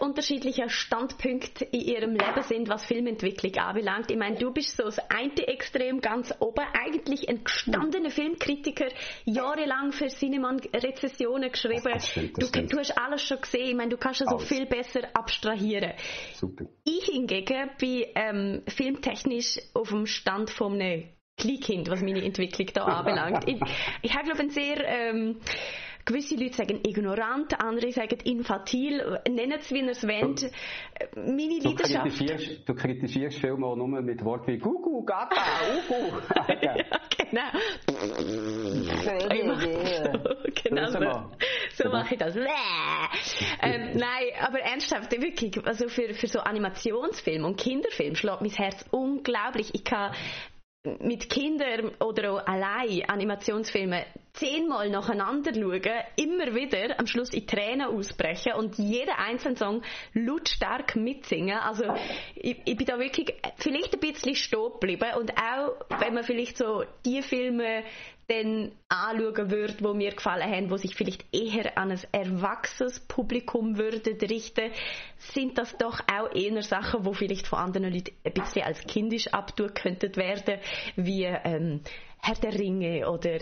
B: unterschiedlicher Standpunkt in ihrem Leben sind, was Filmentwicklung anbelangt. Ich meine, du bist so das eine Extrem ganz oben, eigentlich ein gestandener Filmkritiker, jahrelang für Cineman Rezessionen geschrieben. Das stimmt, das du, du, hast alles schon gesehen. Ich meine, du kannst es so viel besser abstrahieren. Super. Ich hingegen bin ähm, filmtechnisch auf dem Stand von einem Kleinkind, was meine Entwicklung da anbelangt. ich, ich habe, glaube ich, einen sehr ähm, Gewisse Leute sagen ignorant, andere sagen infantil, nennen es wie ihr es wollt. Meine
C: du Leidenschaft... Kritisierst, du kritisierst Filme auch nur mit Worten wie Gugu, Gaga, Ugu.
B: ja, genau. genau so, so mache ich das. ähm, nein, aber ernsthaft, wirklich, also für, für so Animationsfilme und Kinderfilme schlägt mein Herz unglaublich. Ich kann mit Kindern oder auch allein Animationsfilme zehnmal nacheinander schauen, immer wieder am Schluss in Tränen ausbrechen und jeden einzelnen Song lautstark mitsingen. Also ich, ich bin da wirklich vielleicht ein bisschen stehen geblieben und auch wenn man vielleicht so die Filme dann anschauen würde, die mir gefallen haben, wo sich vielleicht eher an ein erwachsenes Publikum würden richten, sind das doch auch eher Sachen, die vielleicht von anderen Leuten ein bisschen als kindisch abtun könnten werden, wie ähm, Herr der Ringe oder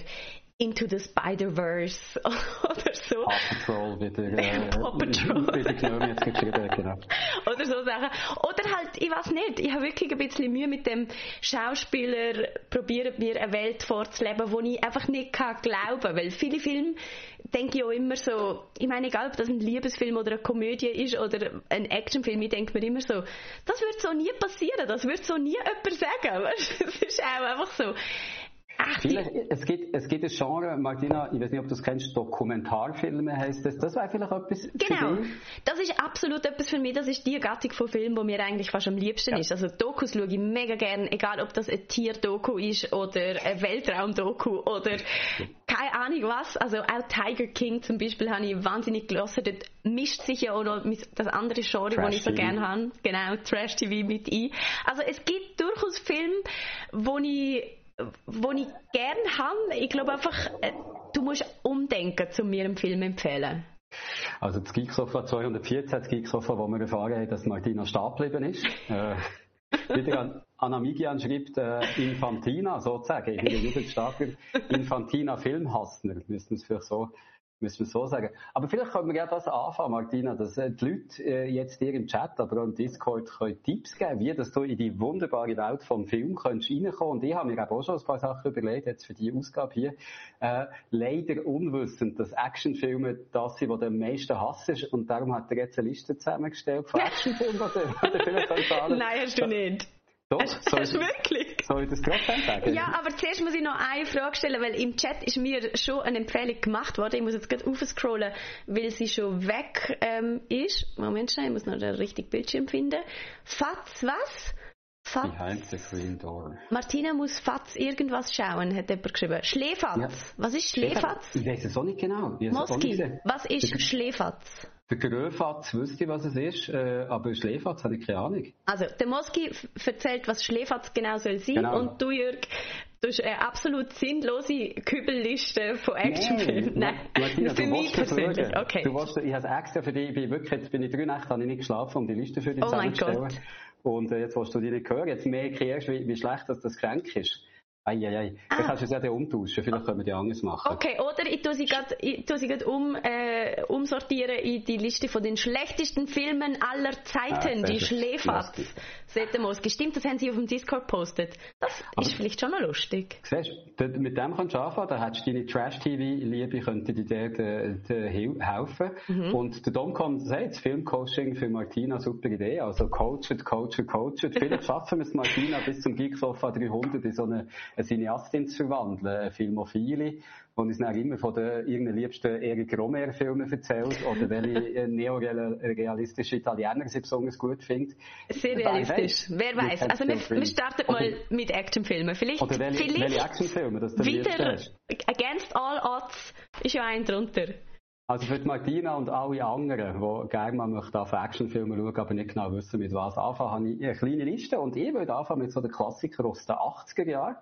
B: Into the Spider-Verse oder so.
C: Paw Patrol wieder, äh, Paw Patrol. wieder genommen, jetzt geschrieben, genau.
B: Oder so Sachen. Oder halt, ich weiß nicht, ich habe wirklich ein bisschen Mühe mit dem Schauspieler, probieren mir eine Welt vorzuleben, wo ich einfach nicht kann glauben, weil viele Filme denke ich auch immer so, ich meine, egal ob das ein Liebesfilm oder eine Komödie ist oder ein Actionfilm, ich denke mir immer so, das wird so nie passieren, das wird so nie jemand sagen, weißt? Das ist auch einfach so.
C: Ach, es, gibt, es gibt ein Genre, Martina, ich weiß nicht, ob du es kennst, Dokumentarfilme heißt das. Das wäre vielleicht etwas
B: Genau, das ist absolut etwas für mich. Das ist die Gattung von Filmen, die mir eigentlich fast am liebsten ja. ist. Also Dokus schaue ich mega gern, egal ob das ein Tier-Doku ist oder ein Weltraum-Doku oder keine Ahnung was. Also auch Tiger King zum Beispiel habe ich wahnsinnig gelassen. Dort mischt sich ja auch noch das andere Genre, das ich so gerne habe. Genau, Trash-TV mit ein. Also es gibt durchaus Filme, wo ich wo ich gerne habe. Ich glaube einfach, äh, du musst umdenken, um mir einen Film empfehlen.
C: Also das Geeksofa 214, das Geeksofa, wo wir erfahren haben, dass Martina stehen geblieben ist. äh, wieder an Anamigian schreibt äh, Infantina sozusagen, ich bin ein jugendstarker Infantina Filmhassner, müssten wir es vielleicht so müssen wir so sagen. Aber vielleicht können wir ja das anfangen, Martina, dass äh, die Leute äh, jetzt dir im Chat, aber auch im Discord können Tipps geben, wie dass du in die wunderbare Welt vom Film kannst reinkommen. Und ich habe mir auch schon ein paar Sachen überlegt, jetzt für die Ausgabe hier. Äh, leider unwissend, dass Actionfilme das sind, die du am meisten hasst. Und darum hat er jetzt eine Liste zusammengestellt von Actionfilmen, die du vielleicht
B: Nein, hast du nicht.
C: Doch,
B: hast, soll, du wirklich?
C: Soll ich das trotzdem sagen?
B: Ja, aber zuerst muss ich noch eine Frage stellen, weil im Chat ist mir schon eine Empfehlung gemacht worden. Ich muss jetzt gerade aufscrollen, weil sie schon weg ähm, ist. Moment schnell, ich muss noch den richtigen Bildschirm finden. Fatz was?
C: Fatz. Behind the green door.
B: Martina muss Fatz irgendwas schauen, hat jemand geschrieben. Schlefatz. Ja. Was ist Schlefatz?
C: Ich weiß es auch nicht genau.
B: Moski, was ist Schlefatz?
C: Der Gröfatz wüsste ich, was es ist, äh, aber Schläfatz habe ich keine Ahnung.
B: Also, der Moski erzählt, was Schläfatz genau soll sein genau. und du, Jörg, du hast eine absolut sinnlose Kübelliste von Actionfilmen.
C: Nein, Martina, für mich persönlich. Okay. Du willst, ich habe extra für dich, ich wirklich, jetzt bin ich drei Nächte, habe ich nicht geschlafen, um die Liste für dich oh zusammenzustellen. Und äh, jetzt willst du die nicht hören. Jetzt merke ich erst, wie, wie schlecht das, das Getränk ist. Eieiei. Ah. Dann kannst du es ja umtauschen. Vielleicht können wir die anders machen.
B: Okay, oder ich tue sie gerade um, äh, umsortieren in die Liste von den schlechtesten Filmen aller Zeiten. Ah, die Schläferz. Setemos. Stimmt, das haben sie auf dem Discord gepostet. Das Aber ist vielleicht schon noch lustig.
C: Siehst du, mit dem kannst du anfangen. Da hättest du deine Trash-TV-Liebe, könnte dir dort helfen. Mhm. Und der Dom kommt sagt, Filmcoaching für Martina, super Idee. Also coachet, coachet, coachet. Vielleicht schaffen wir es, Martina, bis zum Geeksofa 300 in so eine, eine Cineastin zu verwandeln, eine Filmophile die uns dann immer von den ihren liebsten Eric Romer-Filmen erzählt oder welche neorealistische Italiener sie besonders gut findet.
B: Sehr realistisch. Wer weiß. Also wir, wir starten mal mit Actionfilmen. Vielleicht,
C: oder welche,
B: vielleicht
C: welche Actionfilme das
B: wieder Against All Odds ist ja ein drunter.
C: Also für die Martina und alle anderen, die gerne mal auf Actionfilme schauen, aber nicht genau wissen, mit was anfangen, habe ich eine kleine Liste. Und ich würde anfangen mit so den Klassikern aus den 80er Jahren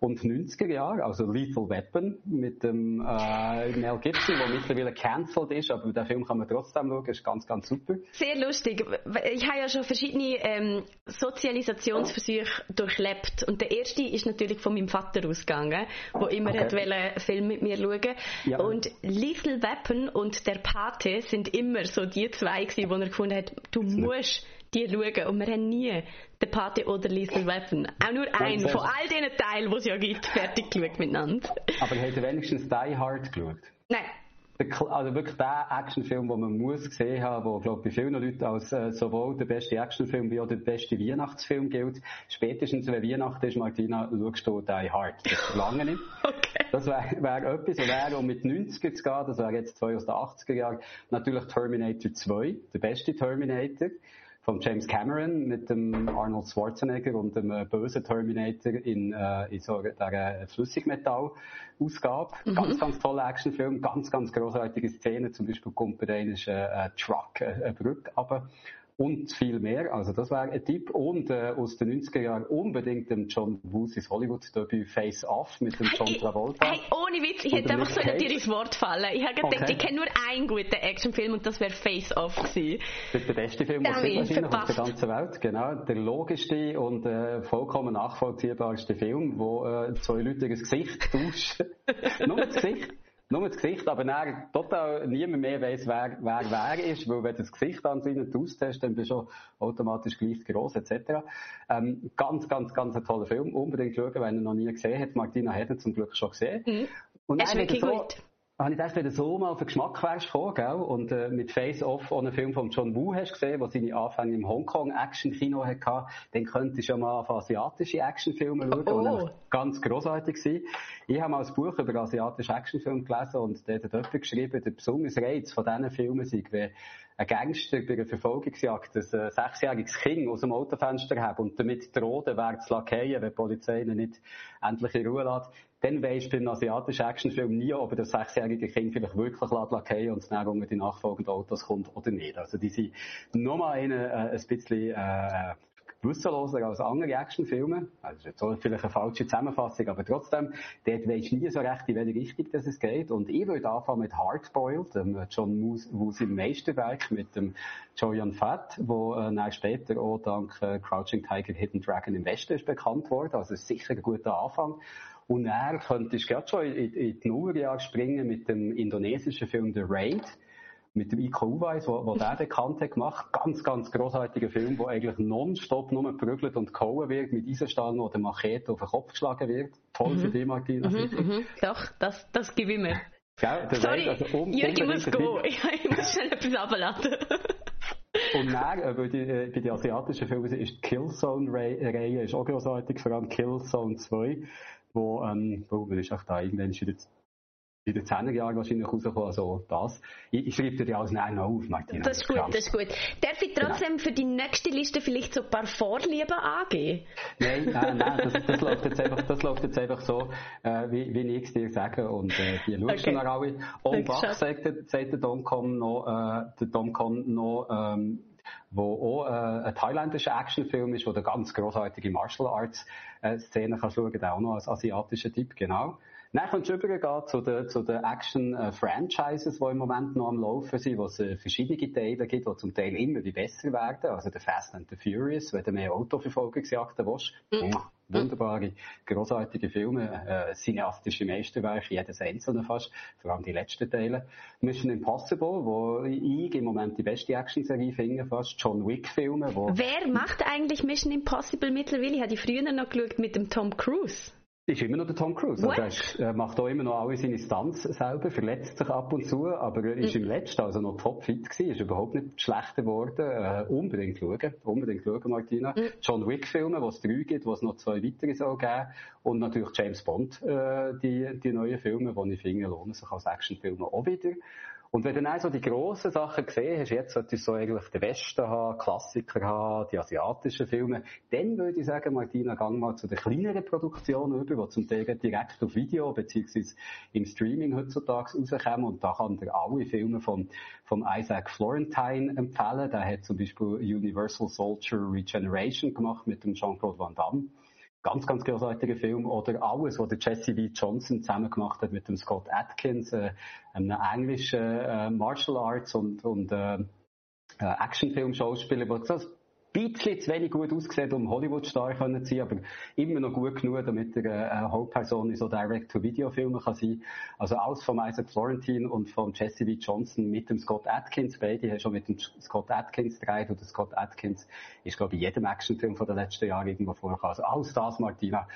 C: und 90er Jahren, also Lethal Weapon mit dem äh, Mel Gibson, der mittlerweile cancelled ist, aber den Film kann man trotzdem schauen, ist ganz, ganz super.
B: Sehr lustig. Ich habe ja schon verschiedene ähm, Sozialisationsversuche durchlebt und der erste ist natürlich von meinem Vater ausgegangen, der immer okay. hat einen Film mit mir schauen ja. und Lethal Weapon und der Pate sind immer so die zwei gewesen, wo er gefunden hat, du musst die schauen. Und wir haben nie den Party oder Lethal Weapon. Auch nur einen von all diesen Teilen, die es ja gibt, fertig geschaut miteinander.
C: Aber habt ihr wenigstens Die Hard geschaut?
B: Nein.
C: Also wirklich der Actionfilm, den man muss gesehen haben, der, glaube ich, bei vielen Leuten als äh, sowohl der beste Actionfilm wie auch der beste Weihnachtsfilm gilt. Spätestens, wenn Weihnachten ist, Martina, schaust du Die Hard. Das lange nicht.
B: Okay.
C: Das wäre wär etwas, und wäre, um mit 90er zu gehen, das wäre jetzt zwei aus den 80er Jahren, natürlich Terminator 2, der beste Terminator von James Cameron mit dem Arnold Schwarzenegger und dem äh, bösen Terminator in, äh, in so der Flüssigmetall-Ausgabe. Mhm. Ganz, ganz toller Actionfilm, ganz, ganz großartige Szene. Zum Beispiel kommt bei denen ist, äh, Truck, äh, eine Brücke runter und viel mehr. Also das wäre ein Tipp. Und äh, aus den 90er Jahren unbedingt dem John Woosis Hollywood-Debüt Face Off mit dem John Travolta.
B: Hey, ohne Witz, ich hätte einfach so dir ins Wort fallen. Ich habe gedacht, okay. ich kenne nur einen guten Actionfilm und das wäre Face Off gewesen.
C: Das ist der beste Film, den es wahrscheinlich auf der ganzen Welt. Genau, der logischste und äh, vollkommen nachvollziehbarste Film, wo äh, zwei Leute das Gesicht tauschen. nur das Gesicht nur das Gesicht, aber dann total niemand mehr weiss, wer, wer wer ist, weil wenn du das Gesicht anscheinend austest, dann bist du automatisch gleich gross, etc. Ähm, ganz, ganz, ganz ein toller Film. Unbedingt schauen, wenn er noch nie gesehen hat. Martina hat ihn zum Glück schon gesehen.
B: Mhm. Und ist wirklich so, gut
C: habe ich gedacht, wenn du so mal für Geschmack wärst gekommen, gell? Und äh, mit Face Off einen Film von John Woo hast gesehen, der seine Anfänge im Hongkong-Action-Kino hatte, dann könntest du schon mal auf asiatische Actionfilme schauen, oh. die ganz grossartig waren. Ich habe mal ein Buch über asiatische Actionfilme gelesen und der hat dort geschrieben, der besondere Reiz von diesen Filmen sei, wenn ein Gangster bei einer Verfolgungsjagd ein äh, sechsjähriges Kind aus dem Autofenster hat und damit droht, er wäre zu lackieren, wenn die Polizei ihn nicht endlich in Ruhe lässt, dann weisst du beim asiatischen Actionfilm nie, ob das sechsjährige Kind vielleicht wirklich lackieren und dann unter die nachfolgenden Autos kommt oder nicht. Also die sind nochmal äh, ein bisschen äh, gewissenloser als andere Actionfilme. Also jetzt vielleicht eine falsche Zusammenfassung, aber trotzdem, dort weisst du nie so recht, in welche Richtung das es geht. Und ich würde anfangen mit Hardboiled, dem John Woo's Meisterwerk mit dem Joyan Fat, wo äh, später auch dank äh, Crouching Tiger, Hidden Dragon im Westen ist bekannt worden. Also sicher ein guter Anfang. Und er könnte gerade schon in, in die Nullerjahre springen mit dem indonesischen Film The Raid mit dem Iko Uweis, wo, wo der hat gemacht. Ganz, ganz großartiger Film, wo eigentlich nonstop nur prügelt und gehauen wird mit Eisenstangen oder Machete auf den Kopf geschlagen wird. Toll mhm. für dich, Martina.
B: Mhm, mhm. Doch, das, das gebe ich mir.
C: Gell,
B: Sorry, also um, Jürgen, ich muss gehen. Ich muss schnell etwas abladen.
C: Und dann, äh, bei, die, äh, bei den asiatischen Filmen ist die Killzone-Reihe ist auch großartig, vor allem Killzone 2 wo, ähm, wo man ist auch da irgendwann in in den 10er Jahren wahrscheinlich rausgekommen, also das. Ich, ich schreibe dir alles nachher noch auf, Martina.
B: Das ist gut, das ist gut. Darf ich trotzdem genau. für die nächste Liste vielleicht so ein paar Vorlieben angeben?
C: Nein, nein, nein, das, das, läuft, jetzt einfach, das läuft jetzt einfach so, äh, wie, wie ich es dir sage und äh, die schaust okay. du noch alle. Und Bach sagt, sagt der Domcom noch, äh, der Domcom noch, ähm, wo auch äh, ein thailändischer Actionfilm ist, wo der ganz großartige Martial Arts äh, schauen, der auch noch als asiatischer Typ, genau. Dann kannst du übergehen zu den, zu den Action-Franchises, die im Moment noch am Laufen sind, wo es äh, verschiedene Teile gibt, die zum Teil immer wie besser werden. Also der Fast and the Furious, wenn du mehr Autoverfolgungsjagden willst. Mhm. Wunderbare, großartige Filme, äh, cineastische Meisterwerke, jedes einzelne fast, vor allem die letzten Teile. Mission Impossible, wo ich im Moment die beste Actionserie finde, fast. John Wick-Filme.
B: Wer macht eigentlich Mission Impossible mittlerweile? Ich habe die früher noch geschaut mit dem Tom Cruise
C: ist immer noch der Tom Cruise. Also er macht auch immer noch alle seine Stunts selber, verletzt sich ab und zu, aber er ist im letzten also noch topfit gewesen, ist überhaupt nicht schlechter geworden. Äh, unbedingt schauen, unbedingt schauen, Martina. John Wick Filme, was es drei gibt, was es noch zwei weitere soll geben. Und natürlich James Bond, äh, die, die neuen Filme, die ich finde, lohnen sich als Actionfilme auch wieder. Und wenn du dann so die grossen Sachen gesehen hast, jetzt solltest du so eigentlich den Westen haben, Klassiker haben, die asiatischen Filme, dann würde ich sagen, Martina, gang mal zu den kleineren Produktionen über, die zum Teil direkt auf Video bzw. im Streaming heutzutage rauskommen. Und da kann dir alle Filme von, von Isaac Florentine empfehlen. Der hat zum Beispiel Universal Soldier Regeneration gemacht mit dem Jean-Claude Van Damme ganz, ganz großartiger Film. Oder alles, was der Jesse Lee Johnson zusammen gemacht hat mit dem Scott Atkins, äh, einem englischen äh, Martial Arts und, und äh, äh Actionfilm-Schauspieler, der bisschen zu wenig gut ausgesehen, um Hollywood-Star zu sein, aber immer noch gut genug, damit er äh, eine Hauptperson in so Direct-to-Video-Filmen kann sein. Also alles von Isaac Florentine und von Jesse V. Johnson mit dem Scott Atkins. Beide haben schon mit dem Scott Atkins gedreht und der Scott Atkins ist, glaube ich, in jedem Actionfilm von den letzten Jahren irgendwo vorgekommen. Also alles das, Martina.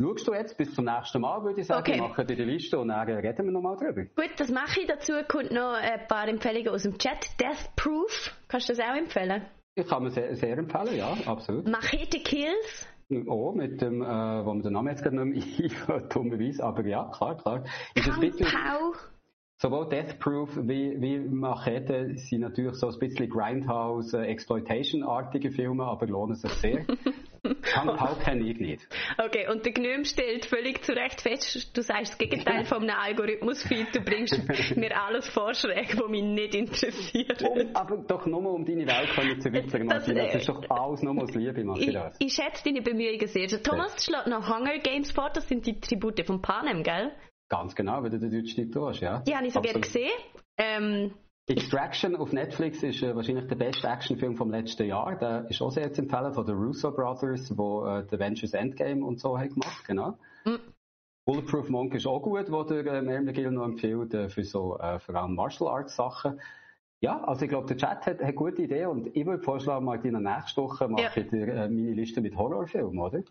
C: Schaust du jetzt bis zum nächsten Mal, würde ich sagen. Okay. Wir machen dir die Liste und dann reden wir nochmal drüber.
B: Gut, das mache ich. Dazu kommt noch ein paar Empfehlungen aus dem Chat. Death Proof, kannst du das auch empfehlen?
C: Ich kann mir sehr, sehr empfehlen, ja, absolut.
B: Machete Kills?
C: Oh, mit dem, äh, wo man den Namen jetzt gerade nicht mehr dummerweise, aber ja, klar, klar.
B: Ist Pow, bisschen, Pow.
C: Sowohl Death Proof wie, wie Machete sind natürlich so ein bisschen Grindhouse, äh, Exploitation-artige Filme, aber lohnen sich sehr. Kenne ich nicht.
B: Okay, und der Gnome stellt völlig zu Recht fest, du sagst das Gegenteil von einem Algorithmus-Feed, du bringst mir alles Vorschläge, die mich nicht interessieren.
C: Um, aber doch nur um deine Welt können zu witzern, Martina. Das, ist doch alles nur aus Liebe, Martina.
B: Ich, ich schätze deine Bemühungen sehr. Thomas ja. schlägt noch Hunger Games vor, das sind die Tribute von Panem, gell?
C: Ganz genau, wenn du den deutschen Titel hast, ja.
B: Die habe ich so gerne gesehen. Ähm,
C: Extraction auf Netflix ist äh, wahrscheinlich der beste Actionfilm vom letzten Jahr. Der ist auch sehr zu empfehlen von den Russo Brothers, die äh, The Avengers Endgame und so haben gemacht, genau. Mhm. Bulletproof Monk ist auch gut, wo der äh, Merle McGill noch empfiehlt, äh, für so, äh, vor allem Martial Arts Sachen. Ja, also ich glaube, der Chat hat eine gute Idee und ich würde vorschlagen, Martina, nächste Woche mache ja. ich dir äh, meine Liste mit Horrorfilmen, oder?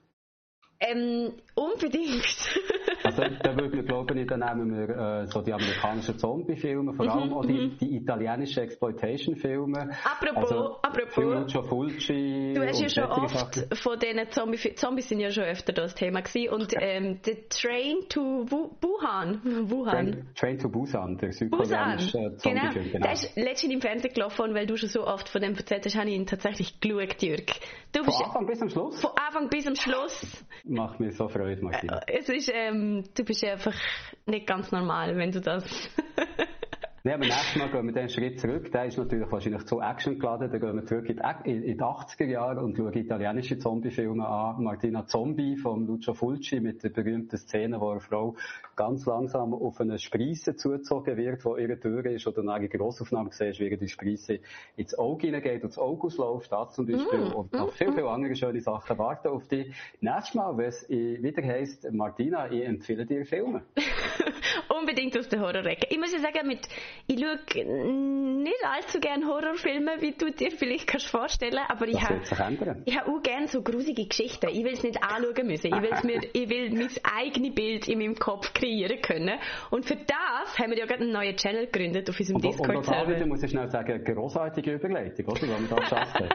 B: Ähm, unbedingt.
C: also da würde ich glauben, dann nehmen wir äh, so die amerikanischen Zombie-Filme, vor allem auch die, mhm. die italienischen Exploitation-Filme.
B: Apropos,
C: also,
B: apropos.
C: Fulci.
B: Du hast ja schon oft Sachen. von diesen Zombie Zombies sind ja schon öfter das Thema gewesen. Und ähm, The Train to Wuhan.
C: Wuhan. Train, Train to Busan, der südkoreanische
B: äh, Zombie-Film. Genau. genau. Der ist letztens im Fernsehen gelaufen weil du schon so oft von dem erzählt hast, habe ich ihn tatsächlich geschaut, Jürg.
C: Du von Anfang bis am Schluss?
B: Von Anfang bis am Schluss.
C: Macht mir so Freude, Martina.
B: Äh, es ist, ähm, du bist einfach nicht ganz normal, wenn du das
C: Nee, aber nächstes Mal gehen wir den Schritt zurück. Der ist natürlich wahrscheinlich zu Action geladen. Dann gehen wir zurück in die 80er Jahre und schauen italienische Zombie-Filme an. Martina Zombie von Lucio Fulci mit der berühmten Szene, wo eine Frau ganz langsam auf eine Spreisse zugezogen wird, wo ihre Tür ist oder eine Grossaufnahme siehst, wie die Spreisse ins Auge hineingeht und das Auge ausläuft. Das zum Beispiel. Mm, und noch mm, viel, viel mm. andere schöne Sachen warten auf dich. Nächstes Mal, wenn es wieder heisst, Martina, ich empfehle dir Filme.
B: Unbedingt aus der Horrorecke. Ich muss ja sagen, mit ich schaue nicht allzu gerne Horrorfilme, wie du dir vielleicht kannst vorstellen, aber ich habe ich habe auch gerne so grusige Geschichten. Ich will es nicht anschauen müssen. Ich, will's mir, ich will mein eigenes Bild in meinem Kopf kreieren können. Und für das haben wir ja gerade einen neuen Channel gegründet auf unserem Discord-Server.
C: Und, und muss ich schnell sagen, großartige Überleitung, oder? Wenn wir das schaffen.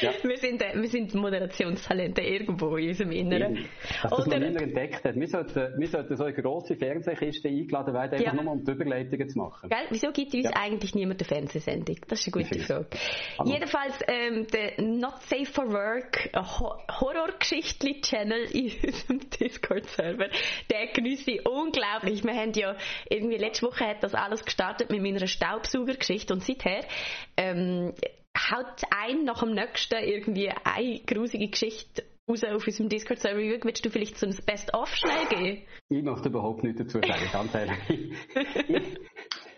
B: Ja. Wir, sind, äh, wir sind Moderationstalente irgendwo in unserem Inneren.
C: Dass das Oder, noch entdeckt hat. Wir sollten, wir sollten so eine grosse Fernsehkiste eingeladen werden, einfach ja. nur um die Überleitungen zu machen.
B: Gell? Wieso gibt uns ja. eigentlich niemand eine Fernsehsendung? Das ist eine gute Frage. Hallo. Jedenfalls, ähm, der Not Safe for Work Horrorgeschichtli-Channel in unserem Discord-Server, der genieße ich unglaublich. Wir haben ja irgendwie letzte Woche hat das alles gestartet mit meiner Staubsaugergeschichte und seither ähm, haut ein nach dem nächsten irgendwie eine grusige Geschichte raus auf unserem Discord-Server. Willst du vielleicht so ein Best-of schnell geben?
C: Ich möchte überhaupt nichts dazu sagen, ganz ehrlich.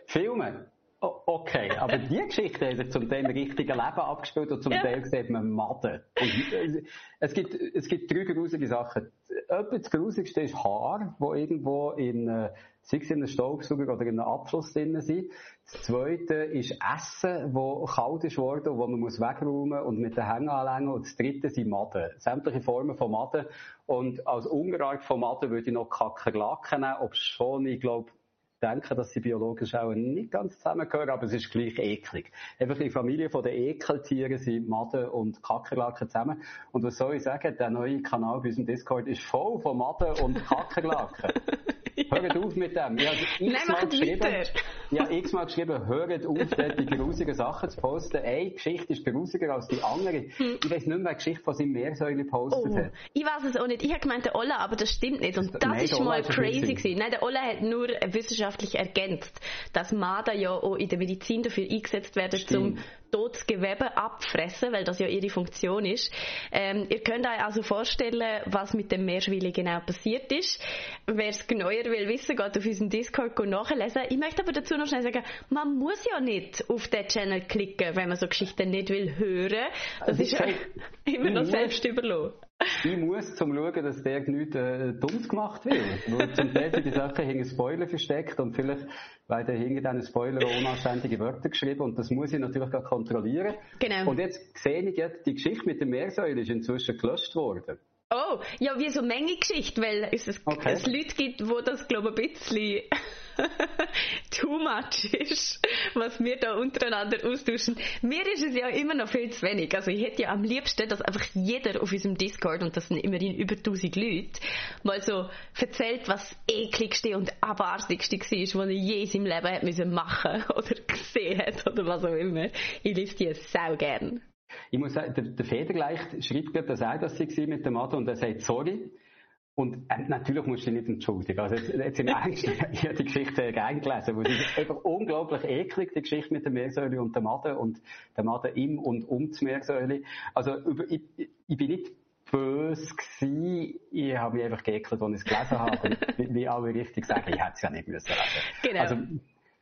C: Filme. Oh, okay, aber die Geschichte hat zum Teil im richtigen Leben abgespielt und zum ja. Teil sieht man Maden. Und äh, es gibt, es gibt drei gruselige Sachen. Etwas das Grusigste ist Haar, wo irgendwo in, äh, sei es in einem Staubsauger oder in einem Abfluss drin sind. Das zweite ist Essen, wo kalt ist worden und wo man muss wegräumen und mit den Hängen anlegen. Und das dritte sind Maden. Sämtliche Formen von Maden. Und als Unterart von Maden würde ich noch Kakerlaken nehmen, ob schon, ich glaube, denken, dass sie biologisch auch nicht ganz zusammengehören, aber es ist gleich eklig. Einfach die Familie von den Ekeltieren sind Maden und Kakerlaken zusammen. Und was soll ich sagen? Der neue Kanal bei unserem Discord ist voll von Maden und Kakerlaken. Hört auf mit dem. Ich habe x-mal ja, x-mal geschrieben, hört auf, die grusigen Sachen zu posten. Eine Geschichte ist grusiger als die andere. Hm. Ich weiß nicht mehr, welche Geschichte von seinem Meersäule gepostet oh, hat.
B: Ich weiß es auch nicht. Ich habe gemeint, der Ola, aber das stimmt nicht. Und das Nein, ist mal crazy gewesen. Nein, der Ola hat nur wissenschaftlich ergänzt, dass Marder ja auch in der Medizin dafür eingesetzt werden, stimmt. um totes Gewebe abfressen, weil das ja ihre Funktion ist. Ähm, ihr könnt euch also vorstellen, was mit dem Meerschwili genau passiert ist. Wer es genauer will wissen, geht auf unseren Discord nachlesen. Ich möchte aber dazu noch schnell sagen, man muss ja nicht auf den Channel klicken, wenn man so Geschichten nicht will hören. Das, das ist ja immer noch selbst überlassen
C: ich muss zum schauen, dass der nichts äh, Dummes gemacht wird. Weil zum Teil sind die Sachen hinter Spoiler versteckt und vielleicht werden hinter diesen Spoiler unanständige Wörter geschrieben und das muss ich natürlich auch kontrollieren. Genau. Und jetzt sehe ich jetzt, die Geschichte mit der Meersäule ist inzwischen gelöscht worden.
B: Oh, ja, wie so Menge Geschichte, weil es, okay. es Leute gibt, wo das, glaube ich, ein bisschen too much ist, was wir da untereinander austauschen. Mir ist es ja immer noch viel zu wenig. Also ich hätte ja am liebsten, dass einfach jeder auf unserem Discord, und das sind immerhin über 1000 Leute, mal so erzählt, was das ekligste und abartigste war, was ich je in seinem Leben hätte müssen machen oder gesehen hat oder was auch immer. Ich lese die sau gern.
C: Ich muss sagen, der, der Federleicht schreibt gerade, dass er das war mit dem Mathe und er sagt, sorry, und äh, natürlich musst du dich nicht entschuldigen. Also jetzt, jetzt im Ernst, ich habe die Geschichte gerne gelesen, weil sie ist einfach unglaublich eklig, die Geschichte mit der Meersäule und der Madde und der Madde im und um die Meersäule. Also über, ich, ich bin nicht böse gewesen. Ich habe mich einfach geekelt, als ich es gelesen habe. Und wie, wie alle richtig sagen, ich hätte es ja nicht müssen lesen. Genau. Also,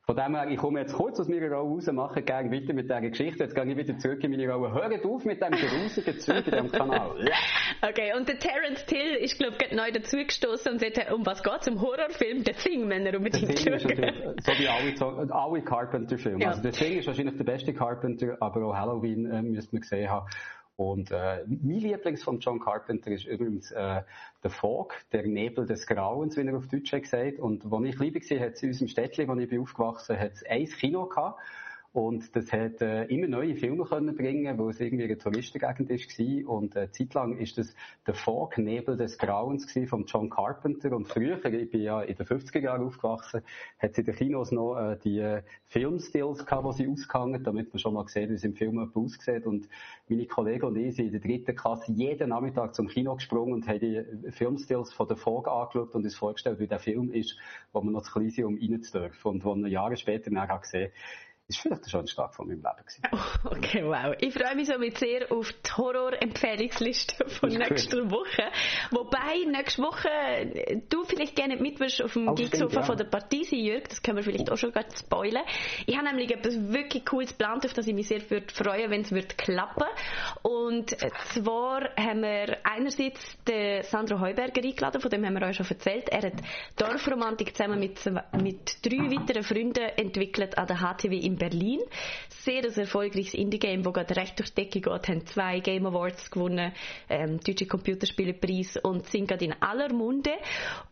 C: von dem her, ich komme jetzt kurz aus meiner Rolle raus, mache gerne weiter mit dieser Geschichte. Jetzt gehe ich wieder zurück in meine Rolle. Hört auf mit diesem grusigen Zeug in diesem Kanal.
B: Okay, und der Terence Till ist, glaube ich, neu dazugestoßen und sagt, um was geht es? Um Horrorfilm? The Thing, wenn er unbedingt
C: schauen. So wie alle, alle Carpenter-Filme. Ja. Also The Thing ist wahrscheinlich der beste Carpenter, aber auch Halloween äh, müsste man gesehen haben. Und äh, mein Lieblings von John Carpenter ist übrigens äh, der Fog, der Nebel des Grauens, wie er auf Deutsch gesagt. Und als ich liebe war, hat es in unserem Städtchen, wo ich bin aufgewachsen bin, ein Kino gehabt. Und das hat äh, immer neue Filme können bringen, wo es irgendwie eine Touristengegend ist Und äh, zeitlang ist das der Fognebel des Grauens gewesen von John Carpenter. Und früher, ich bin ja in den 50er Jahren aufgewachsen, hat es in den Kinos noch äh, die äh, Filmstills gehabt, die sie ausgehangen, damit man schon mal sieht, wie es im Film aussieht. Und meine Kollegen und ich sind in der dritten Klasse jeden Nachmittag zum Kino gesprungen und haben die Filmstills von der Fog angeschaut und uns vorgestellt, wie der Film ist, wo man noch zu klein sind, um reinzudürfen. Und wo man Jahre später nachher gesehen ist vielleicht schon ein Start von meinem Leben gewesen.
B: Oh, okay, wow. Ich freue mich somit sehr auf die Horror-Empfehlungsliste von nächster Woche. Wobei, nächste Woche du vielleicht gerne mitwirst auf dem oh, Geeksofa ja. von der Partie sein, Jörg. Das können wir vielleicht auch schon gerade spoilern. Ich habe nämlich etwas wirklich Cooles geplant, auf das ich mich sehr würde freuen, wenn es wird klappen. Und zwar haben wir einerseits den Sandro Heuberger eingeladen, von dem haben wir euch schon erzählt. Er hat Dorfromantik zusammen mit, mit drei weiteren Freunden entwickelt an der HTW in Berlin. Sehr ein erfolgreiches Indie-Game, das gerade recht durch die Decke geht, haben zwei Game Awards gewonnen, ähm, Deutsche Computerspielepreis und sind gerade in aller Munde.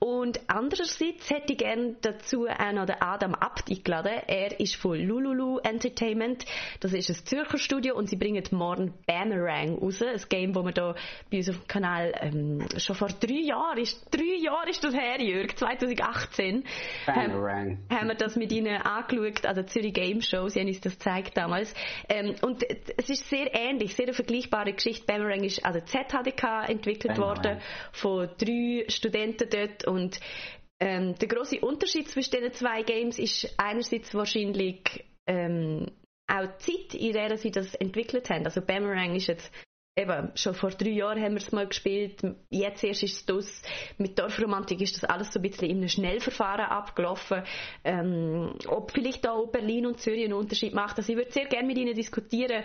B: Und andererseits hätte ich gerne dazu auch noch den Adam Abt eingeladen. Er ist von Lululu Entertainment. Das ist ein Zürcher Studio und sie bringen morgen Boomerang raus. Ein Game, das wir hier bei uns auf dem Kanal ähm, schon vor drei Jahren, ist, drei Jahre ist das her, Jörg, 2018,
C: Boomerang.
B: Haben, haben wir das mit ihnen angeschaut, also Zürich Game Show. Sie haben uns das gezeigt damals. Ähm, und es ist sehr ähnlich, sehr eine vergleichbare Geschichte. Boomerang ist der ZHDK entwickelt Boomerang. worden von drei Studenten dort und ähm, der große Unterschied zwischen den zwei Games ist einerseits wahrscheinlich ähm, auch Zeit, in der sie das entwickelt haben. Also Boomerang ist jetzt eben, schon vor drei Jahren haben wir es mal gespielt, jetzt erst ist es das. Mit Dorfromantik ist das alles so ein bisschen in einem Schnellverfahren abgelaufen. Ähm, ob vielleicht auch Berlin und Zürich einen Unterschied macht. Also ich würde sehr gerne mit Ihnen diskutieren,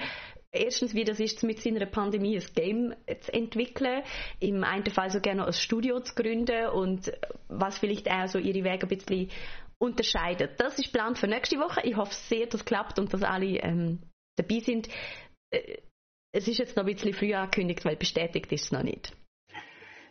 B: erstens, wie das ist, mit seiner Pandemie ein Game zu entwickeln, im einen Fall so gerne als Studio zu gründen und was vielleicht auch so ihre Wege ein bisschen unterscheidet. Das ist geplant für nächste Woche. Ich hoffe sehr, dass es klappt und dass alle ähm, dabei sind. Es ist jetzt noch ein bisschen früh angekündigt, weil bestätigt ist es noch nicht.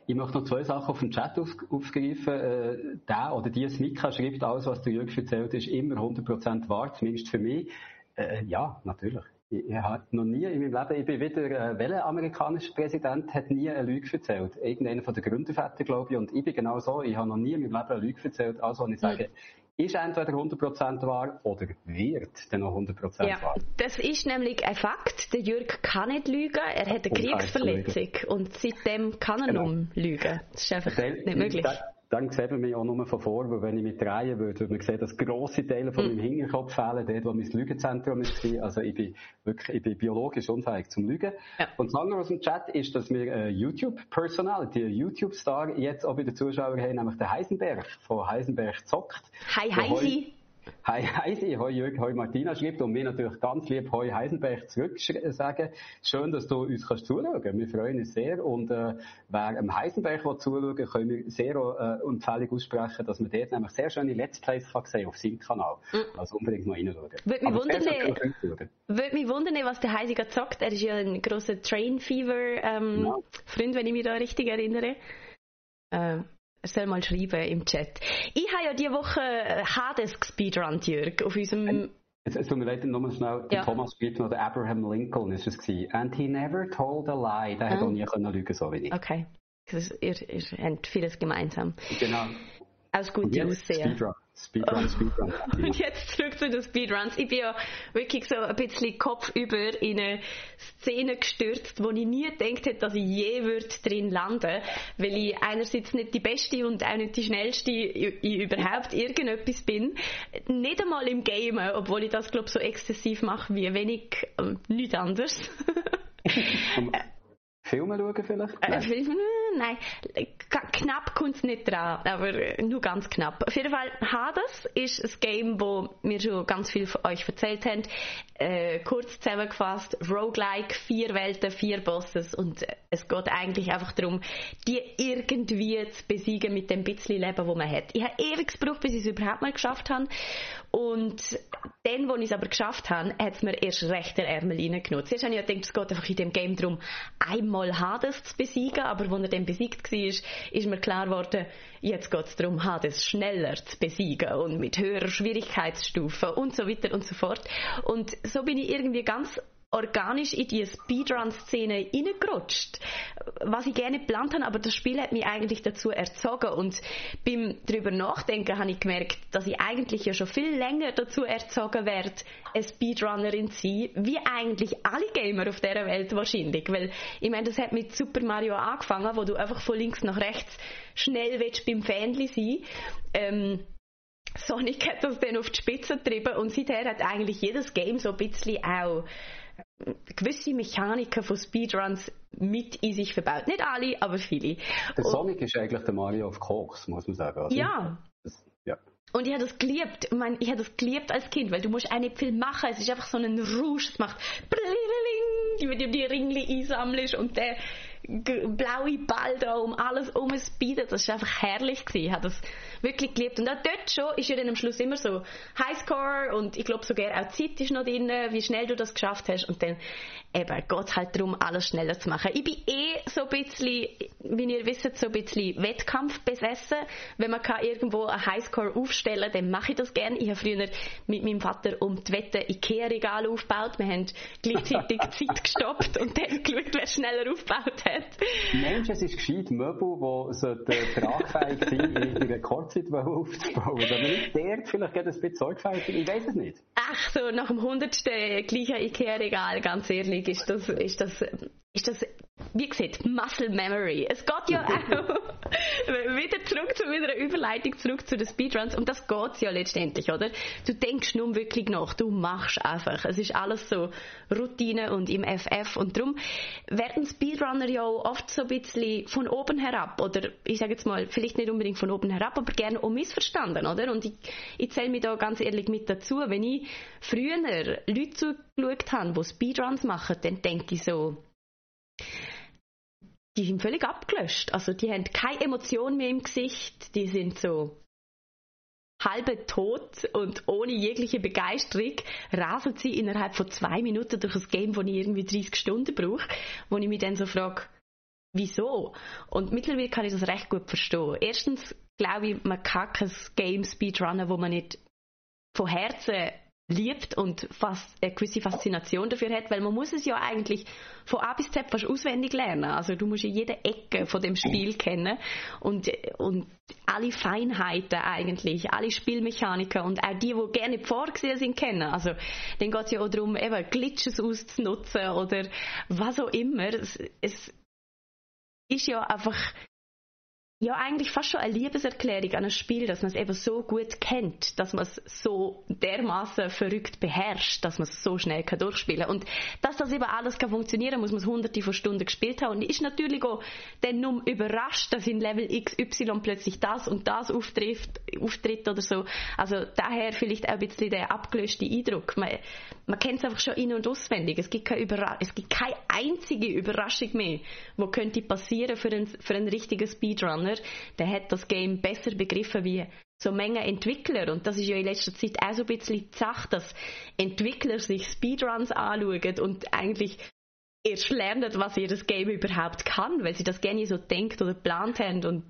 C: Ich möchte noch zwei Sachen auf dem Chat auf, aufgreifen. Äh, der oder die Smika schreibt, alles, was der Jürg erzählt, ist immer 100% wahr, zumindest für mich. Äh, ja, natürlich. Ich, ich habe noch nie in meinem Leben, ich bin wieder, äh, welcher amerikanische Präsident hat nie eine Lüge erzählt? Irgendeiner von den Gründervätern, glaube ich, und ich bin genau so, ich habe noch nie in meinem Leben eine Lüge erzählt, also wenn ich sage, ist entweder 100% wahr oder wird dann noch 100% ja, wahr.
B: Das ist nämlich ein Fakt. Der Jürg kann nicht lügen. Er hat eine Kriegsverletzung und seitdem kann er genau. nur lügen. Das ist einfach der, nicht möglich.
C: Dann sieht man mich auch nur von vor, weil wenn ich mich drehen würde, würde man sehen, dass grosse Teile von mm. meinem Hinterkopf fehlen, dort, wo mein Lügenzentrum ist. Also ich bin wirklich, ich bin biologisch unfähig zum Lügen. Ja. Und das andere aus dem Chat ist, dass wir äh, YouTube-Personality, YouTube-Star jetzt auch bei den Zuschauern haben, nämlich der Heisenberg von Heisenberg zockt.
B: Hi Heisi!
C: Hi Heisi, hoi Jürg, hoi Martina schreibt und mir natürlich ganz lieb hoi Heisenberg zurück sagen. Schön, dass du uns kannst zuschauen. Wir freuen uns sehr und äh, wer am Heisenberg zuschauen will, können wir sehr äh, Empfehlung aussprechen, dass man dort nämlich sehr schöne Let's Plays kann sehen auf seinem Kanal. Mhm. Also unbedingt mal reinschauen.
B: Würde mich wundern, würde mich wundern, was der Heisi gerade sagt. Er ist ja ein großer Train Fever ähm, ja. Freund, wenn ich mich da richtig erinnere. Äh, er soll mal schreiben im Chat. Ich habe ja diese Woche äh, Hades gespeedrunnt, Jörg, auf unserem...
C: Es, es tut mir leid, nochmal schnell, ja. Thomas schreibt noch, der Abraham Lincoln ist es gewesen. And he never told a lie. Der ah. hat auch nie können lügen, so wie ich.
B: Okay. Das, ihr, ihr habt vieles gemeinsam.
C: Genau.
B: Aus gute Aussehen.
C: Speedrun. Speedrun, Speedrun.
B: Und jetzt zurück zu den Speedruns. Ich bin ja wirklich so ein bisschen kopfüber in eine Szene gestürzt, wo ich nie gedacht hätte, dass ich je würde drin landen weil ich einerseits nicht die Beste und auch nicht die Schnellste in überhaupt irgendetwas bin. Nicht einmal im Game, obwohl ich das, glaube ich, so exzessiv mache wie wenig, äh, nichts anderes.
C: Filme schauen vielleicht? Äh,
B: Filme? Nein, knapp kommt es nicht dran, aber nur ganz knapp. Auf jeden Fall, Hades ist ein Game, wo mir schon ganz viel von euch erzählt haben. Äh, kurz zusammengefasst, Roguelike, vier Welten, vier Bosses und es geht eigentlich einfach darum, die irgendwie zu besiegen mit dem bisschen Leben, das man hat. Ich habe ewig gebraucht, bis ich es überhaupt mal geschafft habe und dann, als ich es aber geschafft habe, hat es mir erst recht der Ärmel reingenommen. Zuerst habe ich gedacht, es geht einfach in dem Game darum, einmal Hades zu besiegen, aber als er dann besiegt war, ist mir klar geworden, jetzt geht es darum, Hades schneller zu besiegen und mit höherer Schwierigkeitsstufe und so weiter und so fort. Und so bin ich irgendwie ganz organisch in die Speedrun-Szene reingerutscht. Was ich gerne geplant habe, aber das Spiel hat mich eigentlich dazu erzogen und beim darüber nachdenken habe ich gemerkt, dass ich eigentlich ja schon viel länger dazu erzogen werde, eine Speedrunnerin zu sein, wie eigentlich alle Gamer auf dieser Welt wahrscheinlich, weil ich meine, das hat mit Super Mario angefangen, wo du einfach von links nach rechts schnell willst beim Fanli sein. Ähm, Sonic hat das dann auf die Spitze getrieben und seither hat eigentlich jedes Game so ein bisschen auch gewisse Mechaniken von Speedruns mit in sich verbaut. Nicht alle, aber viele.
C: Der Sonic ist eigentlich der Mario of Course, muss man sagen.
B: Also, ja. Das, ja. Und ich habe das geliebt. Ich, meine, ich habe das geliebt als Kind, weil du musst auch nicht viel machen. Es ist einfach so ein Rouge. Es macht wenn du die Ringli einsammelst und der blaue Ball da um alles umspeeden. Das war einfach herrlich gewesen. Ich habe das wirklich geliebt. Und auch dort schon ist ja dann am Schluss immer so Highscore und ich glaube sogar auch Zeit ist noch drin, wie schnell du das geschafft hast. Und dann eben geht es halt darum, alles schneller zu machen. Ich bin eh so ein bisschen, wie ihr wisst, so ein bisschen Wettkampf besessen. Wenn man kann irgendwo einen Highscore aufstellen kann, dann mache ich das gerne. Ich habe früher mit meinem Vater um die Wette Ikea-Regal aufgebaut. Wir haben gleichzeitig Zeit gestoppt und dann geschaut, wer schneller aufgebaut hat.
C: Mensch, es ist gescheit Möbel, die so tragfähig sind, in einer Kurzzeit aufzubauen. Aber nicht der vielleicht geht es ein bisschen sorgfältig. Ich weiß es nicht.
B: Ach so, nach dem hundertsten gleichen Ikea-Regal, ganz ehrlich, ist das, ist das, ist das wie gesagt, Muscle Memory. Es geht ja auch wieder zurück zu meiner Überleitung, zurück zu den Speedruns. Und das geht ja letztendlich, oder? Du denkst nur wirklich nach, du machst einfach. Es ist alles so Routine und im FF. Und darum werden Speedrunner ja auch oft so ein bisschen von oben herab, oder ich sage jetzt mal, vielleicht nicht unbedingt von oben herab, aber gerne auch missverstanden, oder? Und ich, ich zähle mich da ganz ehrlich mit dazu. Wenn ich früher Leute zugeschaut habe, die Speedruns machen, dann denke ich so, die sind völlig abgelöscht. Also die haben keine Emotion mehr im Gesicht, die sind so halbe tot und ohne jegliche Begeisterung rasen sie innerhalb von zwei Minuten durch ein Game, wo ich irgendwie 30 Stunden brauche, wo ich mich dann so frage, wieso? Und mittlerweile kann ich das recht gut verstehen. Erstens glaube ich, man kann kein Game Speedrunnen, wo man nicht von Herzen liebt und fast eine gewisse Faszination dafür hat, weil man muss es ja eigentlich von A bis Z fast auswendig lernen. Also du musst ja jede Ecke von dem Spiel kennen und, und alle Feinheiten eigentlich, alle Spielmechaniken und auch die, die gerne vorgesehen sind, kennen. Also dann geht es ja auch darum, eben Glitches auszunutzen oder was auch immer. Es, es ist ja einfach ja eigentlich fast schon eine Liebeserklärung an ein Spiel, dass man es eben so gut kennt, dass man es so dermaßen verrückt beherrscht, dass man es so schnell kann durchspielen kann. Und dass das eben alles kann funktionieren, muss man es hunderte von Stunden gespielt haben. Und ist natürlich auch dann nur überrascht, dass in Level XY plötzlich das und das auftritt, auftritt oder so. Also daher vielleicht auch ein bisschen der abgelöste Eindruck. Man, man kennt es einfach schon in- und auswendig. Es gibt, keine es gibt keine einzige Überraschung mehr, die könnte passieren für einen, für einen richtigen Speedrunner Entwickler, der hat das Game besser begriffen wie so Menge Entwickler. Und das ist ja in letzter Zeit auch so ein bisschen die Sache, dass Entwickler sich Speedruns anschauen und eigentlich erst lernen, was ihr das Game überhaupt kann, weil sie das gerne so denkt oder geplant haben und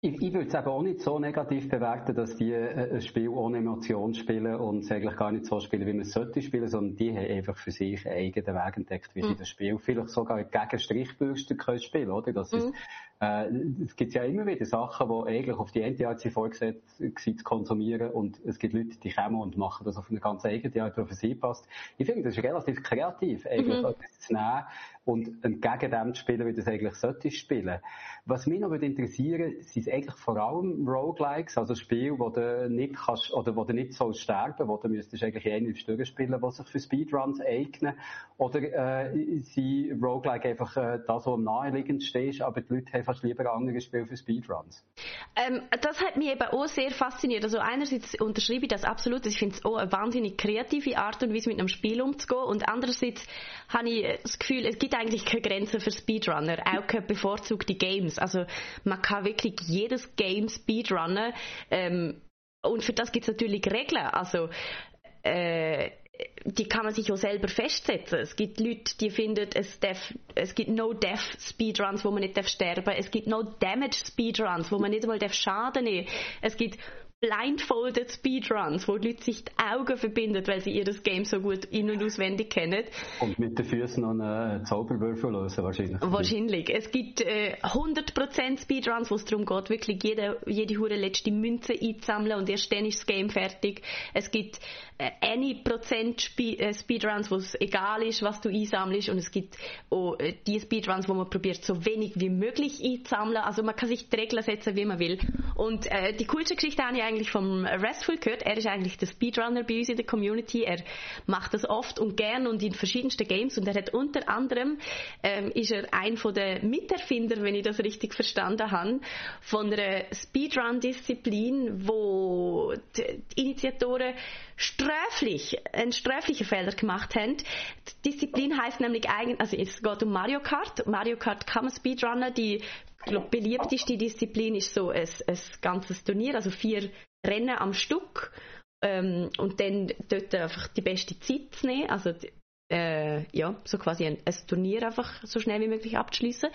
C: ich, ich würde es eben auch nicht so negativ bewerten, dass die äh, ein Spiel ohne Emotion spielen und es eigentlich gar nicht so spielen, wie man es sollte spielen, sondern die haben einfach für sich einen eigenen Weg entdeckt, wie mhm. sie das Spiel vielleicht sogar gegen Strichbürsten können spielen, oder? Das mhm. ist, äh, es gibt ja immer wieder Sachen, die eigentlich auf die eine Art vorgesehen sind zu konsumieren und es gibt Leute, die kommen und machen das auf eine ganz eigene Art, die für sie passt. Ich finde, das ist relativ kreativ, eigentlich mhm. etwas zu nehmen und entgegen dem zu spielen, wie das eigentlich sollte spielen. Was mich noch würde interessieren, sind eigentlich vor allem Roguelikes, also Spiele, wo du nicht kannst, oder wo du nicht sollst sterben, wo du müsstest eigentlich eine Stunde spielen, die sich für Speedruns eignen, oder äh, sind Roguelike einfach äh, das, was am naheliegendsten ist, aber die Leute haben fast lieber andere Spiele für Speedruns?
B: Ähm, das hat mich eben auch sehr fasziniert. Also einerseits unterschreibe ich das absolut, ich finde es auch eine wahnsinnig kreative Art und Weise mit einem Spiel umzugehen und andererseits habe ich das Gefühl, es gibt eigentlich keine Grenzen für Speedrunner, auch keine bevorzugte Games. Also man kann wirklich jedes Game speedrunnen ähm, und für das gibt es natürlich Regeln. Also äh, die kann man sich auch selber festsetzen. Es gibt Leute, die finden, es, darf, es gibt No-Death Speedruns, wo man nicht darf sterben. Es gibt No-Damage Speedruns, wo man nicht einmal Schaden nehmen darf. Es gibt blindfolded Speedruns, wo die Leute sich die Augen verbinden, weil sie ihr Game so gut in- und auswendig kennen.
C: Und mit den Füßen noch einen Zauberwürfel lösen wahrscheinlich.
B: Wahrscheinlich. Es gibt äh, 100% Speedruns, wo es darum geht, wirklich jede, jede hure letzte Münze einzusammeln und erst dann ist das Game fertig. Es gibt äh, any Prozent äh, Speedruns, wo es egal ist, was du einsammelst und es gibt auch äh, die Speedruns, wo man probiert, so wenig wie möglich einzusammeln. Also man kann sich die Regeln setzen, wie man will. Und äh, die coolste Geschichte habe ich eigentlich vom Restful gehört. Er ist eigentlich der Speedrunner bei uns in der Community. Er macht das oft und gern und in verschiedensten Games und er hat unter anderem ähm, ist er ein von den Miterfinder, wenn ich das richtig verstanden habe, von einer Speedrun-Disziplin, wo die Initiatoren sträflich, einen sträflichen Fehler gemacht haben. Die Disziplin heißt nämlich eigentlich, also es geht um Mario Kart. Mario Kart kann man Speedrunner, die glaub, beliebteste Disziplin ist so ein, ein ganzes Turnier, also vier Rennen am Stück. Ähm, und dann dort einfach die beste Zeit zu nehmen, also äh, ja, so quasi ein, ein, Turnier einfach so schnell wie möglich abzuschließen.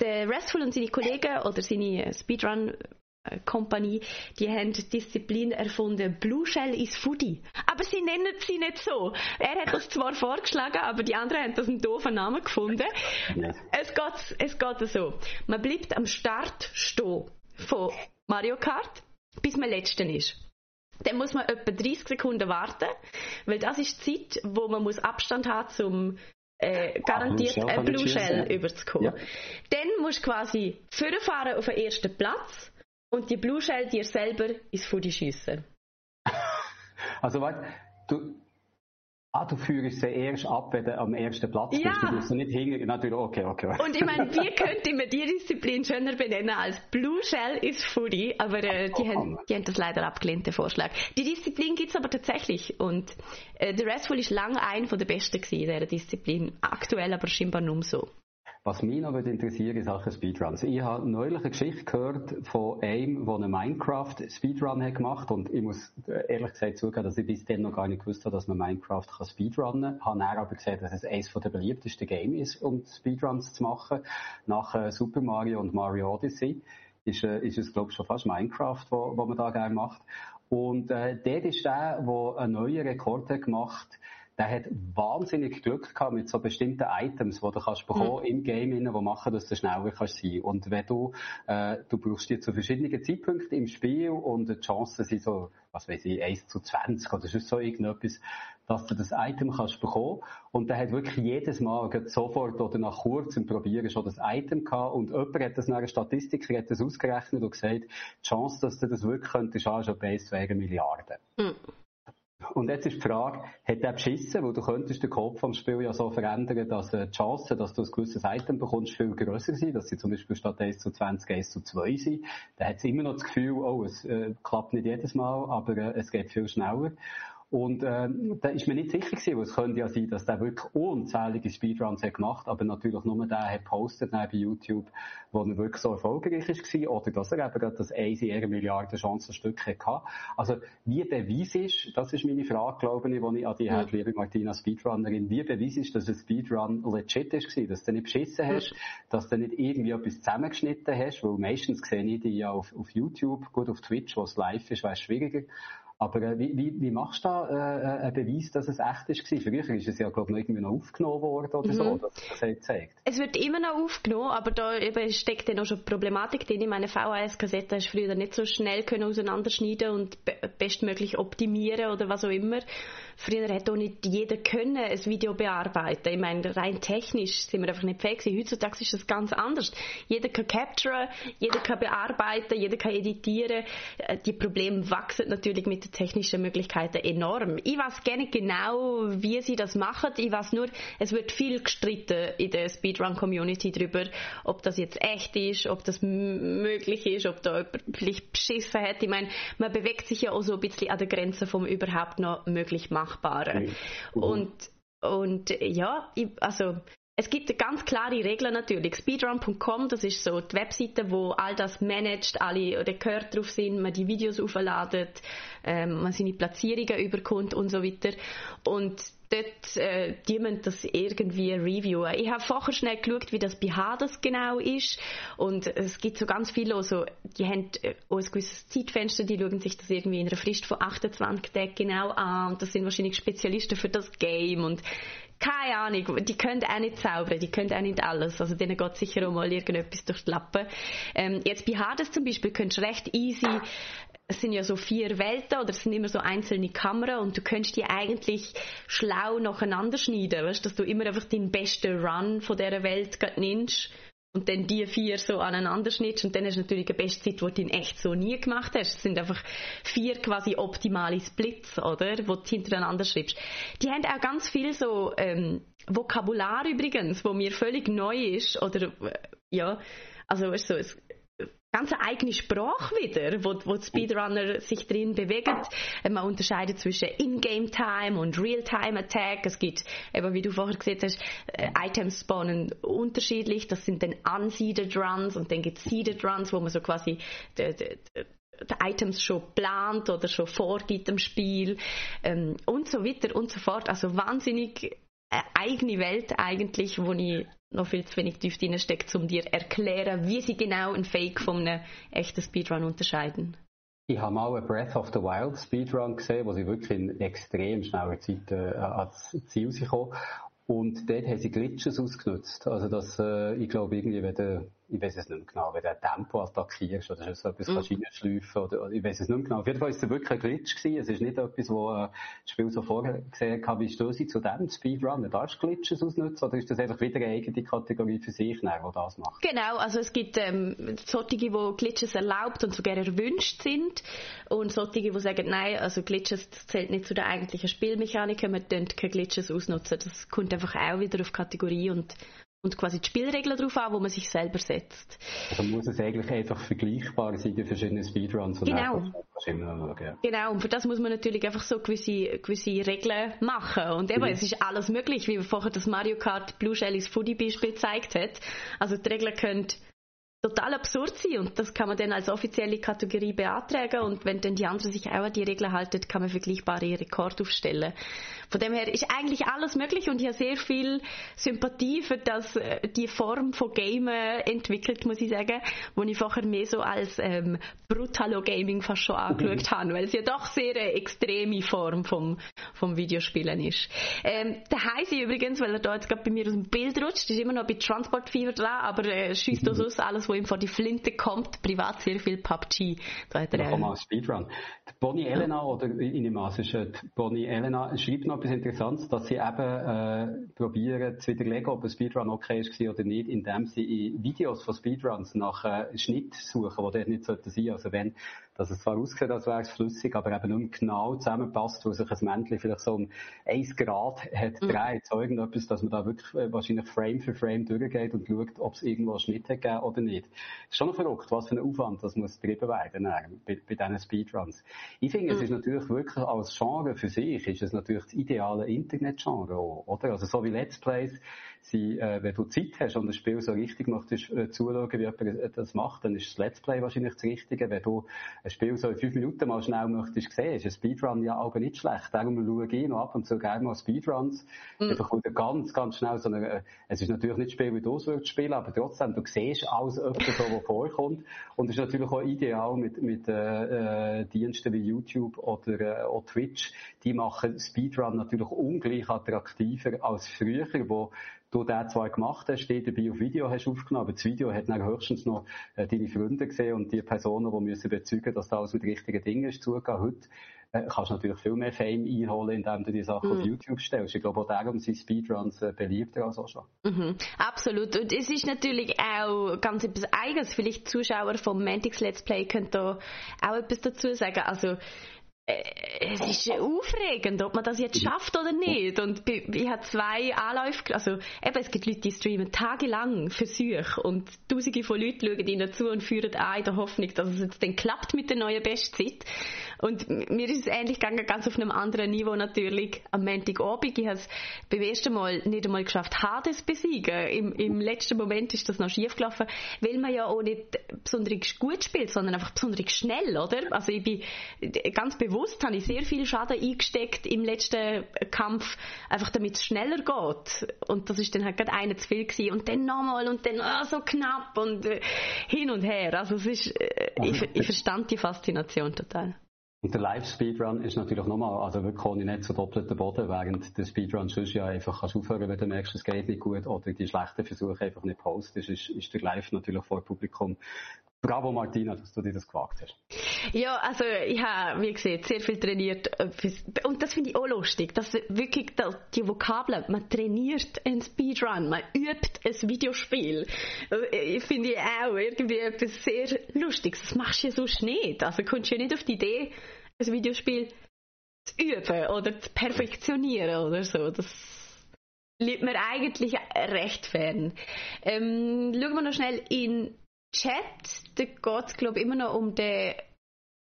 B: Der Restful und seine Kollegen oder seine Speedrun Kompanie, die haben die Disziplin erfunden, Blue Shell is Foodie. Aber sie nennen sie nicht so. Er hat das zwar vorgeschlagen, aber die anderen haben das einen doofen Namen gefunden. Es geht, es geht so. Man bleibt am Start stehen von Mario Kart, bis man letzten ist. Dann muss man etwa 30 Sekunden warten, weil das ist die Zeit, wo man muss Abstand haben zum äh, garantiert ah, eine Blue Shell ja. überzukommen. Ja. Dann musst du quasi vorfahren auf den ersten Platz und die Blue Shell dir selber ins Foodie schiessen.
C: also warte, du, Ah, du führst sie erst ab, wenn du am ersten Platz bist. Ja. Du bist nicht hinten. Natürlich, okay, okay.
B: Und ich meine, wie könnte man die Disziplin schöner benennen als Blue Shell is Foodie? Aber äh, die, oh, haben, die haben das leider abgelehnt, den Vorschlag. Die Disziplin gibt es aber tatsächlich. Und äh, der Restful ist lange ein von der besten gewesen, dieser Disziplin. Aktuell aber scheinbar nur so.
C: Was mich noch interessiert in Sachen Speedruns. Ich habe neulich eine Geschichte gehört von einem, der einen Minecraft-Speedrun hat gemacht und ich muss ehrlich gesagt zugeben, dass ich bis dann noch gar nicht gewusst habe, dass man Minecraft kann speedrunnen kann. Ich habe dann aber gesehen, dass es eines der beliebtesten Games ist, um Speedruns zu machen. Nach äh, Super Mario und Mario Odyssey ist, äh, ist es, glaube ich, schon fast Minecraft, wo, wo man da gerne macht. Und äh, der ist der, der einen neuen Rekord hat gemacht hat der hat wahnsinnig Glück gehabt mit so bestimmten Items, die du kannst bekommen mhm. im Game, die machen, dass du schneller kannst sein. Und wenn du, äh, du brauchst die zu verschiedenen Zeitpunkten im Spiel und die Chancen sind so, was weiß ich, 1 zu 20 oder so irgendetwas, dass du das Item kannst bekommen. Und der hat wirklich jedes Mal sofort oder nach kurzem Probieren schon das Item gehabt. Und jemand hat das nach einer Statistik, hat das ausgerechnet und gesagt, die Chance, dass du das wirklich könntest, ist schon bei 1 zu Milliarden. Mhm. Und jetzt ist die Frage, hat der beschissen, weil du könntest den Kopf vom Spiel ja so verändern, dass äh, die Chancen, dass du ein gewisses Item bekommst, viel grösser sind, dass sie zum Beispiel statt 1 zu 20 1 zu 2 sind. Dann hat es immer noch das Gefühl, oh, es äh, klappt nicht jedes Mal, aber äh, es geht viel schneller. Und äh, da ist mir nicht sicher gewesen, weil es könnte ja sein, dass der wirklich unzählige Speedruns hat gemacht, aber natürlich nur der hat postet bei YouTube, wo er wirklich so erfolgreich war, oder dass er eben gerade das 1 in einer Milliarde Chancenstück hatte. Also, wie Beweis ist, das ist meine Frage, glaube ich, die ich an die mhm. liebe Martina Speedrunnerin, wie Beweis ist, dass ein Speedrun legit ist, dass du nicht beschissen hast, dass du nicht irgendwie etwas zusammengeschnitten hast, weil meistens sehe ich die ja auf, auf YouTube, gut auf Twitch, wo es live ist, wäre schwieriger. Aber äh, wie, wie, wie machst du da äh, äh einen Beweis, dass es echt ist? Früher ist es ja, glaube ich, irgendwie noch aufgenommen worden oder mhm. so, dass das halt zeigt.
B: Es wird immer noch aufgenommen, aber da eben steckt dann auch schon Problematik drin. Ich meine, VHS-Kassette hast du früher nicht so schnell können auseinanderschneiden und be bestmöglich optimieren oder was auch immer. Früher hätte auch nicht jeder können ein Video bearbeiten. Ich meine, rein technisch sind wir einfach nicht fähig gewesen. Heutzutage ist das ganz anders. Jeder kann capturen, jeder kann bearbeiten, jeder kann editieren. Äh, die Probleme wachsen natürlich mit den technischen Möglichkeiten enorm. Ich weiß gar nicht genau, wie sie das machen. Ich weiß nur, es wird viel gestritten in der Speedrun-Community darüber, ob das jetzt echt ist, ob das möglich ist, ob da jemand vielleicht beschissen hat. Ich meine, man bewegt sich ja auch so ein bisschen an der Grenze vom überhaupt noch möglich Machbaren. Mhm. Und, und ja, ich, also es gibt ganz klare Regeln natürlich. Speedrun.com, das ist so die Webseite, wo all das managt, alle Rekorde drauf sind, man die Videos aufladet, ähm, man seine Platzierungen überkommt und so weiter. Und dort äh, die müssen das irgendwie reviewen. Ich habe vorher schnell geschaut, wie das bei Hades genau ist und es gibt so ganz viele, also, die haben äh, auch ein gewisses Zeitfenster, die schauen sich das irgendwie in einer Frist von 28 Tagen genau an und das sind wahrscheinlich Spezialisten für das Game und keine Ahnung, die können auch nicht zaubern, die können auch nicht alles. Also denen geht sicher auch mal irgendetwas durch die Lappen. Ähm, jetzt bei Hades zum Beispiel könntest du recht easy es sind ja so vier Welten oder es sind immer so einzelne Kameras und du könntest die eigentlich schlau nacheinander schneiden, weißt, dass du immer einfach den besten Run von dieser Welt nimmst und dann die vier so aneinander schnittst und dann hast du natürlich eine beste Zeit, die du in echt so nie gemacht hast. Es sind einfach vier quasi optimale Splits, oder? Wo du hintereinander schreibst. Die haben auch ganz viel so ähm, Vokabular übrigens, wo mir völlig neu ist, oder äh, ja, also weißt du, so, es, ganz eigene Sprache wieder, wo, wo Speedrunner sich drin bewegen. Äh, man unterscheidet zwischen In-Game-Time und Real-Time-Attack. Es gibt, eben wie du vorher gesagt hast, äh, Items spawnen unterschiedlich. Das sind dann Unseeded Runs und dann gibt es Seeded Runs, wo man so quasi die, die, die Items schon plant oder schon vorgibt im Spiel ähm, und so weiter und so fort. Also wahnsinnig eine eigene Welt eigentlich, wo ich noch viel zu wenig tief drin steckt, um dir erklären, wie sie genau ein Fake von einem echten Speedrun unterscheiden.
C: Ich habe mal einen Breath of the Wild Speedrun gesehen, wo sie wirklich in extrem schneller Zeit äh, ans Ziel sind Und dort haben sie Glitches ausgenutzt. Also, dass, äh, ich glaube, irgendwie, wenn du ich weiß es nicht mehr genau, wie der Tempo attackierst oder so etwas mm. kannst reinschleifen oder, oder, ich weiß es nicht mehr genau. Auf jeden Fall ist es wirklich ein Glitch gewesen. Es ist nicht etwas, wo äh, das Spiel so vorgesehen hat. Wie Sie zu dem Speedrun? Darfst du Glitches ausnutzen oder ist das einfach wieder eine eigene Kategorie für sich, die das macht?
B: Genau, also es gibt ähm, solche, die Glitches erlaubt und sogar erwünscht sind und solche, die sagen, nein, also Glitches zählt nicht zu der eigentlichen Spielmechanik, wir dürfen keine Glitches ausnutzen. Das kommt einfach auch wieder auf Kategorie und und quasi die Spielregeln darauf an, wo man sich selber setzt.
C: Also muss es eigentlich einfach vergleichbar sein, die verschiedenen Speedruns?
B: Genau. Genau, und für das muss man natürlich einfach so gewisse, gewisse Regeln machen. Und eben, mhm. es ist alles möglich, wie vorher das Mario Kart Blue Shellys Foodie Beispiel gezeigt hat. Also die Regeln können total absurd sein und das kann man dann als offizielle Kategorie beantragen und wenn dann die anderen sich auch an die Regeln halten, kann man vergleichbare Rekorde aufstellen. Von dem her ist eigentlich alles möglich und ich habe sehr viel Sympathie für das, äh, die Form von Gamen entwickelt, muss ich sagen, wo ich vorher mehr so als ähm, Brutalo-Gaming fast schon angeschaut mhm. habe, weil es ja doch sehr eine extreme Form vom, vom Videospielen ist. Ähm, der Heisi übrigens, weil er da jetzt gerade bei mir aus dem Bild rutscht, ist immer noch bei Transport Fever dran, aber äh, schießt mhm. aus alles wo ihm vor die Flinte kommt, privat sehr viel PUBG.
C: Da hat er ja, mal Speedrun. Die Bonnie ja. Elena, oder in dem Maß ist die Bonnie Elena, schreibt noch etwas Interessantes, dass sie eben äh, probieren zu widerlegen, ob ein Speedrun okay ist oder nicht, indem sie in Videos von Speedruns nach äh, Schnitt suchen, die dort nicht sollten sein. Also wenn dass es zwar aussieht, als wäre es flüssig, aber eben nicht mehr genau zusammenpasst, wo sich ein Männchen vielleicht so um 1 Grad hat mhm. dreht, so irgendetwas, dass man da wirklich äh, wahrscheinlich Frame für Frame durchgeht und schaut, ob es irgendwo einen Schnitt hat gegeben oder nicht. ist schon verrückt, was für ein Aufwand das muss betrieben werden bei, bei diesen Speedruns. Ich finde, mhm. es ist natürlich wirklich als Genre für sich, ist es natürlich das ideale Internet-Genre, oder? Also so wie Let's Plays, sie, äh, wenn du Zeit hast und das Spiel so richtig möchtest äh, zuschauen, wie jemand das macht, dann ist das Let's Play wahrscheinlich das Richtige. Wenn du ein Spiel so in fünf Minuten mal schnell möchtest sehen, ist ein Speedrun ja auch nicht schlecht. Darum schaue ich noch ab und zu gerne mal Speedruns. Mhm. Einfach wieder ganz, ganz schnell so eine, äh, es ist natürlich nicht ein Spiel, wie du es würdest spielen, aber trotzdem, du siehst alles öfter so, was vorkommt. Und es ist natürlich auch ideal mit, mit äh, äh, Diensten wie YouTube oder äh, auch Twitch. Die machen Speedrun natürlich ungleich attraktiver als früher, wo du den zwar gemacht hast, den dabei auf Video hast aufgenommen, aber das Video hat dann höchstens noch äh, deine Freunde gesehen und die Personen, die müssen bezeugen, dass da alles mit richtigen Dingen ist zugehen. Heute äh, kannst du natürlich viel mehr Fame einholen, indem du die Sachen mhm. auf YouTube stellst. Ich glaube, auch darum sind Speedruns äh, beliebter als auch schon.
B: Mhm. Absolut. Und es ist natürlich auch ganz etwas Eigenes. Vielleicht Zuschauer vom Mantix Let's Play können da auch etwas dazu sagen. Also, es ist aufregend, ob man das jetzt schafft oder nicht. Und ich habe zwei Anläufe, also eben, es gibt Leute, die streamen tagelang Versuche und tausende von Leuten schauen ihnen zu und führen an in der Hoffnung, dass es jetzt dann klappt mit der neuen Bestzeit. Und mir ist es ähnlich gegangen, ganz auf einem anderen Niveau natürlich am Montagabend. Ich habe es beim ersten Mal nicht einmal geschafft, Hades besiegen. Im, Im letzten Moment ist das noch schief gelaufen, weil man ja auch nicht besonders gut spielt, sondern einfach besonders schnell, oder? Also ich bin ganz bewusst, habe ich sehr viel Schaden eingesteckt im letzten Kampf, einfach damit es schneller geht. Und das ist dann halt gerade einer zu viel gewesen. Und dann nochmal und dann oh, so knapp und äh, hin und her. Also es ist, äh, ich, ich verstand die Faszination total.
C: Und der Live-Speedrun ist natürlich nochmal, also wirklich ohne nicht so doppelten Boden, während der Speedrun sonst ja einfach kannst aufhören, wenn du merkst, es geht nicht gut oder die schlechten Versuche einfach nicht postest, ist, ist der Live natürlich vor Publikum Bravo Martina, dass du dir das gewagt hast.
B: Ja, also ich habe, wie gesagt, sehr viel trainiert. Äh, und das finde ich auch lustig, dass wirklich die Vokabeln, man trainiert einen Speedrun, man übt ein Videospiel. Äh, ich finde auch irgendwie etwas sehr Lustiges. Das machst du ja sonst nicht. Also kommst du ja nicht auf die Idee, ein Videospiel zu üben oder zu perfektionieren oder so. Das liegt mir eigentlich recht fern. Ähm, schauen wir noch schnell in Chat, da geht es, glaube ich, immer noch um den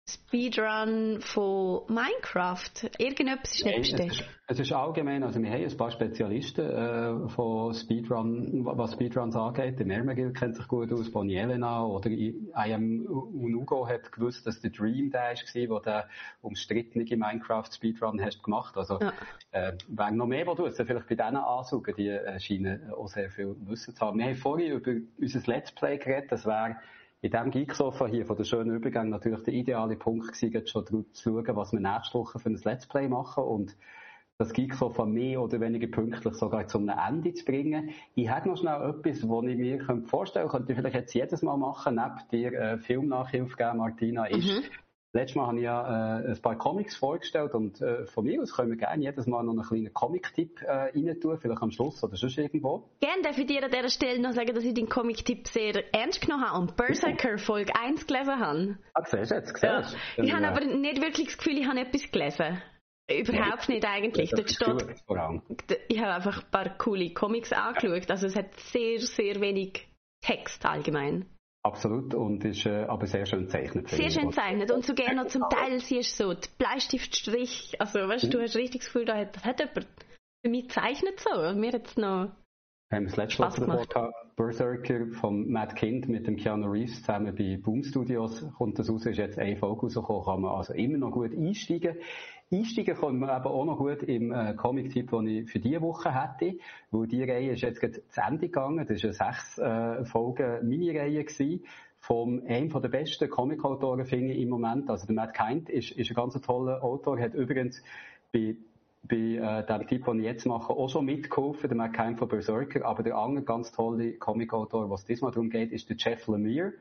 B: Speedrun von Minecraft. Irgendetwas ist nicht bestätigt.
C: Es, es ist allgemein, also wir haben ein paar Spezialisten äh, von Speedrun, was Speedruns angeht. Der Mermagil kennt sich gut aus, Bonnie Elena oder IM Unugo hat gewusst, dass der Dream der war, wo der umstrittene Minecraft Speedrun hast gemacht. Also ja. äh, wenn noch mehr, du jetzt vielleicht bei denen ansaugen, die äh, scheinen auch sehr viel Wissen zu haben. Wir haben vorhin über unser Let's Play geredet, das wäre in diesem Geeksofa hier von der schönen Übergang natürlich der ideale Punkt gewesen, schon zu schauen, was wir nächste Woche für ein Let's Play machen und das Geeksofa mehr oder weniger pünktlich sogar zum Ende zu bringen. Ich habe noch schnell etwas, was ich mir vorstellen könnte, könnte ich vielleicht jetzt jedes Mal machen, neben dir äh, Filmnachhilfe geben, Martina, ist, mhm. Letztes Mal habe ich ja äh, ein paar Comics vorgestellt und äh, von mir aus können wir gerne jedes Mal noch einen kleinen Comic-Tipp äh, rein tun, vielleicht am Schluss oder sonst irgendwo.
B: Gerne darf ich dir an dieser Stelle noch sagen, dass ich den Comic-Tipp sehr ernst genommen habe und Berserker Folge 1 gelesen habe.
C: Ah, siehst du jetzt, siehst ja.
B: Ich habe aber nicht wirklich das Gefühl, ich habe etwas gelesen. Überhaupt nicht eigentlich. Dort steht, ich habe einfach ein paar coole Comics angeschaut. Also es hat sehr, sehr wenig Text allgemein.
C: Absolut, und ist äh, aber sehr schön gezeichnet.
B: Sehr schön gezeichnet und so gerne zum Teil siehst du so die Bleistiftstrich, also weißt mhm. du, hast richtig das Gefühl, da hat, das hat jemand für mich gezeichnet so, und mir jetzt noch
C: haben das letzte Mal davor Berserker von Matt Kind mit dem Keanu Reeves zusammen bei Boom Studios kommt das raus, ist jetzt ein Folge rausgekommen, kann man also immer noch gut einsteigen. Einsteigen kann man aber auch noch gut im äh, Comic-Tipp, den ich für diese Woche hätte, weil die Reihe ist jetzt gerade zu Ende gegangen. Das war eine sechs äh, Folgen Mini-Reihe von einem der besten Comic-Autoren, finde ich, im Moment. Also der Matt Kind ist, ist ein ganz toller Autor, hat übrigens bei bei äh, dem Typ, den ich jetzt mache, auch schon mitgeholfen, der Matt Kind von Berserker, aber der andere ganz tolle Comic-Autor, was diesmal darum geht, ist der Jeff Lemire.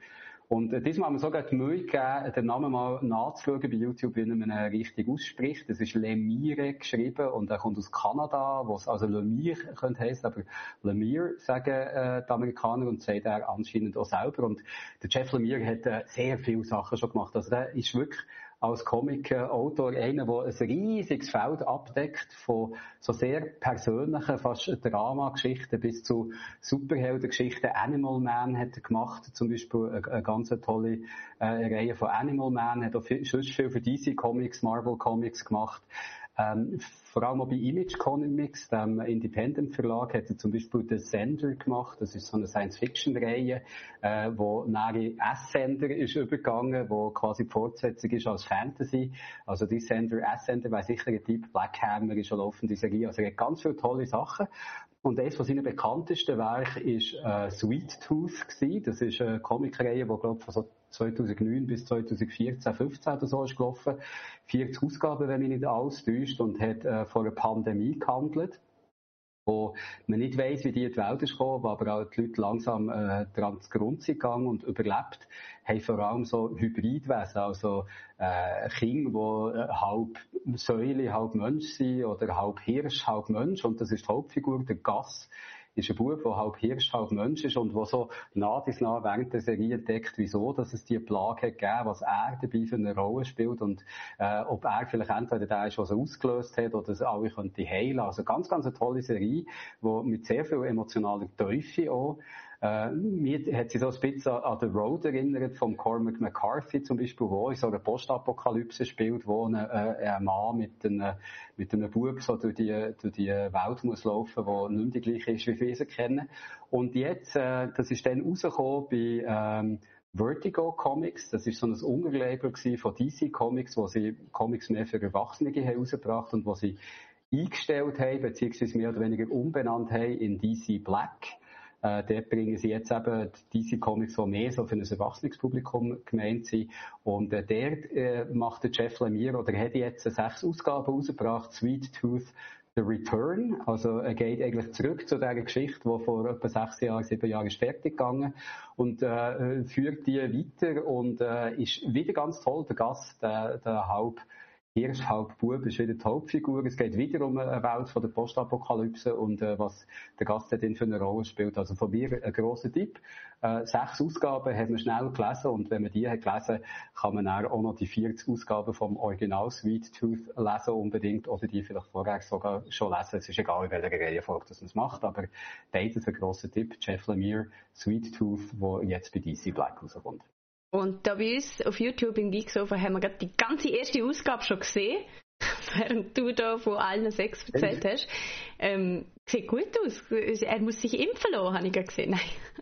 C: Und äh, diesmal haben wir sogar die Mühe gegeben, den Namen mal nachzuschauen bei YouTube, wie man ihn richtig ausspricht. Das ist Lemire geschrieben und er kommt aus Kanada, was also Lemire könnte heißen, aber Lemire sagen äh, die Amerikaner und sagt er anscheinend auch selber. Und der Jeff Lemire hat äh, sehr viele Sachen schon gemacht. Also der ist wirklich als Comic-Autor einer, der ein riesiges Feld abdeckt, von so sehr persönlichen, fast Dramageschichten bis zu Superheldengeschichten. Animal Man hat er gemacht, zum Beispiel eine, eine ganz tolle äh, Reihe von Animal Man, hat auch viel, sonst viel für DC Comics, Marvel Comics gemacht. Ähm, vor allem auch bei Image Comics, dem Independent Verlag, hat er zum Beispiel The Sender gemacht. Das ist so eine Science-Fiction-Reihe, äh, wo nachher S-Sender ist übergegangen, wo quasi die Fortsetzung ist als Fantasy. Also die Sender, S-Sender, weiß sicher ein Typ, Black Hammer ist schon laufend, diese Serie. Also er hat ganz viele tolle Sachen. Und eines von seinen bekanntesten Werken ist äh, Sweet Tooth gewesen. Das ist eine Comicreihe, die, glaube von so 2009 bis 2014, 15 oder so ist gelaufen. 40 Ausgaben, wenn mich nicht alles täuscht, und hat äh, vor einer Pandemie gehandelt wo man nicht weiss, wie die in die Welt ist gekommen, aber auch die Leute langsam äh, dran zu Grund sind gegangen und überlebt, haben vor allem so Hybridwesen, also äh, Kinder, die äh, halb Säule, halb Mensch sind oder halb Hirsch, halb Mensch und das ist die Hauptfigur, der Gass ist ein Bub, der halb Hirsch, halb Mensch ist und der so nah bis nah während der Serie entdeckt, wieso, dass es diese Plage hat gegeben, was er dabei für eine Rolle spielt und äh, ob er vielleicht entweder der ist, was er ausgelöst hat oder es alle könnte heilen. Also ganz, ganz eine tolle Serie, die mit sehr viel emotionaler Teufel auch äh, mir hat sie so ein bisschen an The Road erinnert, von Cormac McCarthy zum Beispiel, wo in so einer Postapokalypse spielt, wo ein, äh, ein Mann mit einem, mit einem Bub so durch die, durch die Welt muss laufen, wo nicht die gleiche ist, wie wir sie kennen. Und jetzt, äh, das ist dann rausgekommen bei, ähm, Vertigo Comics, das ist so ein Unterlabel von DC Comics, wo sie Comics mehr für Erwachsene herausgebracht und wo sie eingestellt haben, beziehungsweise mehr oder weniger umbenannt haben in DC Black. Äh, dort bringen sie jetzt eben diese Comics, die mehr so für ein Erwachsenenpublikum gemeint sind. Und äh, der äh, macht der Jeff Lemire, oder er hat jetzt sechs Ausgaben rausgebracht, Sweet Tooth, The Return. Also er geht eigentlich zurück zu dieser Geschichte, die vor etwa sechs Jahren, sieben Jahren ist fertig gegangen und äh, führt die weiter und äh, ist wieder ganz toll, der Gast, der, der Haupt Hirsch, halb Bub, ist wieder die Hauptfigur. Es geht wieder um eine Welt von der Postapokalypse und äh, was der Gast dort für eine Rolle spielt. Also von mir ein grosser Tipp. Äh, sechs Ausgaben haben wir schnell gelesen und wenn man die hat gelesen, kann man auch noch die 40 Ausgaben vom Original Sweet Tooth lesen unbedingt oder die vielleicht vorher sogar schon lesen. Es ist egal, in welcher Reihenfolge das man es macht, aber beides ein grosser Tipp. Jeff Lemire, Sweet Tooth, wo jetzt bei DC Black rauskommt.
B: Und da bei uns auf YouTube im Geeksofa haben wir gerade die ganze erste Ausgabe schon gesehen, während du da von allen sechs erzählt hast. Ähm, sieht gut aus. Er muss sich impfen lassen, habe ich gesehen.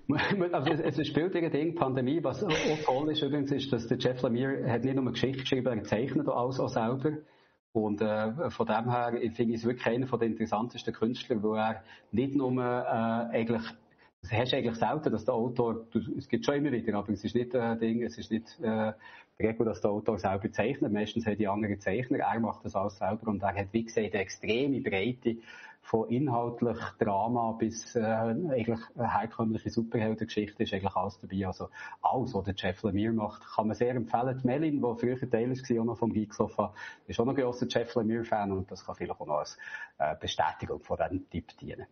C: Nein. also es, es spielt Ding, Pandemie. Was auch toll ist übrigens, ist, dass der Jeff Lemire hat nicht nur eine Geschichte geschrieben, er zeichnet alles auch selber. Und äh, von dem her finde ich es wirklich einer der interessantesten Künstler, wo er nicht nur äh, eigentlich das hast du eigentlich selten, dass der Autor, es gibt schon immer wieder, aber es ist nicht ein äh, Ding, es ist nicht äh, die Regel, dass der Autor selber zeichnet. Meistens haben die anderen Zeichner. Er macht das alles selber und er hat, wie gesagt, eine extreme Breite von inhaltlich Drama bis äh, eigentlich herkömmliche Superheldengeschichte ist eigentlich alles dabei. Also alles, was der Jeff Lemire macht, kann man sehr empfehlen. Die Melin, die früher Teil war, auch noch vom Geeksofa, ist auch noch ein grosser Jeff Lemire-Fan und das kann vielleicht auch noch als äh, Bestätigung von diesem Tipp dienen.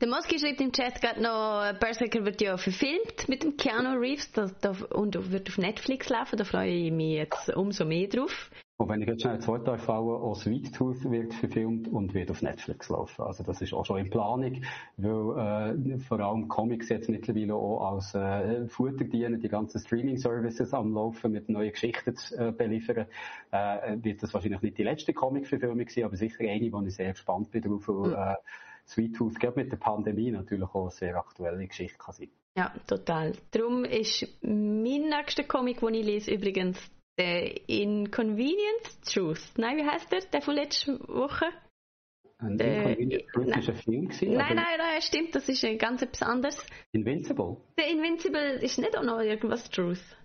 B: Der Moski schreibt im Chat gerade noch, Berserker wird ja verfilmt mit dem Keanu Reeves das, das, und wird auf Netflix laufen. Da freue ich mich jetzt umso mehr drauf.
C: Und wenn ich jetzt schnell zwei Tage falle, auch Sweet Tooth wird verfilmt und wird auf Netflix laufen. Also das ist auch schon in Planung, weil äh, vor allem Comics jetzt mittlerweile auch als äh, Futter dienen, die ganzen Streaming-Services am Laufen mit neuen Geschichten zu äh, beliefern, äh, wird das wahrscheinlich nicht die letzte Comic-Verfilmung sein, aber sicher eine, wo ich sehr gespannt bin drauf. Mhm. Äh, Sweet Tooth, gerade mit der Pandemie natürlich auch eine sehr aktuelle Geschichte kann sein.
B: Ja, total. Darum ist mein nächster Comic, den ich lese, übrigens der Inconvenient Truth. Nein, wie heißt der? Der von letzter Woche?
C: Ein Inconvenient Truth war ein Film. Gewesen,
B: nein, nein, nein, stimmt, das ist ganz etwas anderes.
C: Invincible?
B: Der Invincible ist nicht auch noch irgendwas Truth.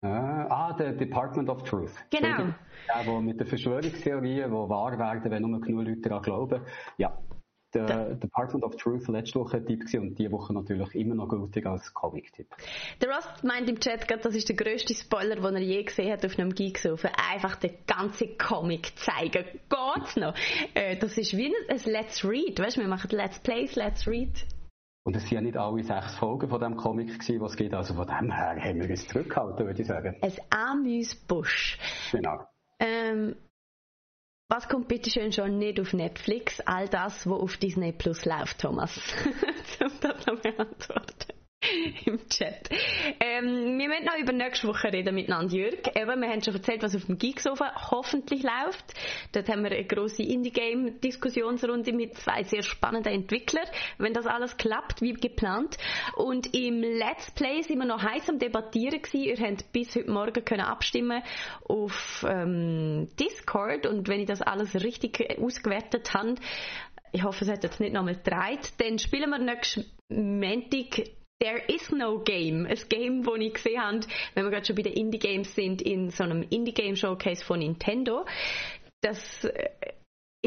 C: Ah, ah, der Department of Truth.
B: Genau.
C: Der, der mit den Verschwörungstheorien, die wahr werden, wenn nur genug Leute daran glauben. Ja, der. Department of Truth letzte Woche Tipp gewesen und diese Woche natürlich immer noch gültig als Comic-Tipp.
B: Der Rust meint im Chat gerade, das ist der grösste Spoiler, den er je gesehen hat auf einem Geek so für einfach den ganzen Comic zeigen. Geht's noch? Äh, das ist wie ein Let's Read, weißt du, wir machen Let's Plays, Let's Read.
C: Und es sind ja nicht alle sechs Folgen von dem Comic gewesen, was geht. Also von dem her haben wir uns zurückgehalten, würde ich sagen.
B: Ein Amüs-Busch.
C: Genau.
B: Ähm, was kommt bitte schön schon nicht auf Netflix? All das, was auf Disney Plus läuft, Thomas. um das noch beantworten. im Chat. Ähm, wir werden noch über nächste Woche reden miteinander, Jürg. Eben, wir haben schon erzählt, was auf dem Geeksofa hoffentlich läuft. Dort haben wir eine grosse Indie-Game-Diskussionsrunde mit zwei sehr spannenden Entwicklern, wenn das alles klappt, wie geplant. Und im Let's Play sind wir noch heiß am Debattieren gewesen. Ihr habt bis heute Morgen können abstimmen auf ähm, Discord und wenn ich das alles richtig ausgewertet habe, ich hoffe, es hat jetzt nicht nochmal gedreht. Dann spielen wir nächsten Montag There is no game. Ein Game, das ich gesehen habe, wenn wir gerade schon bei den Indie-Games sind, in so einem Indie-Game-Showcase von Nintendo. Das äh,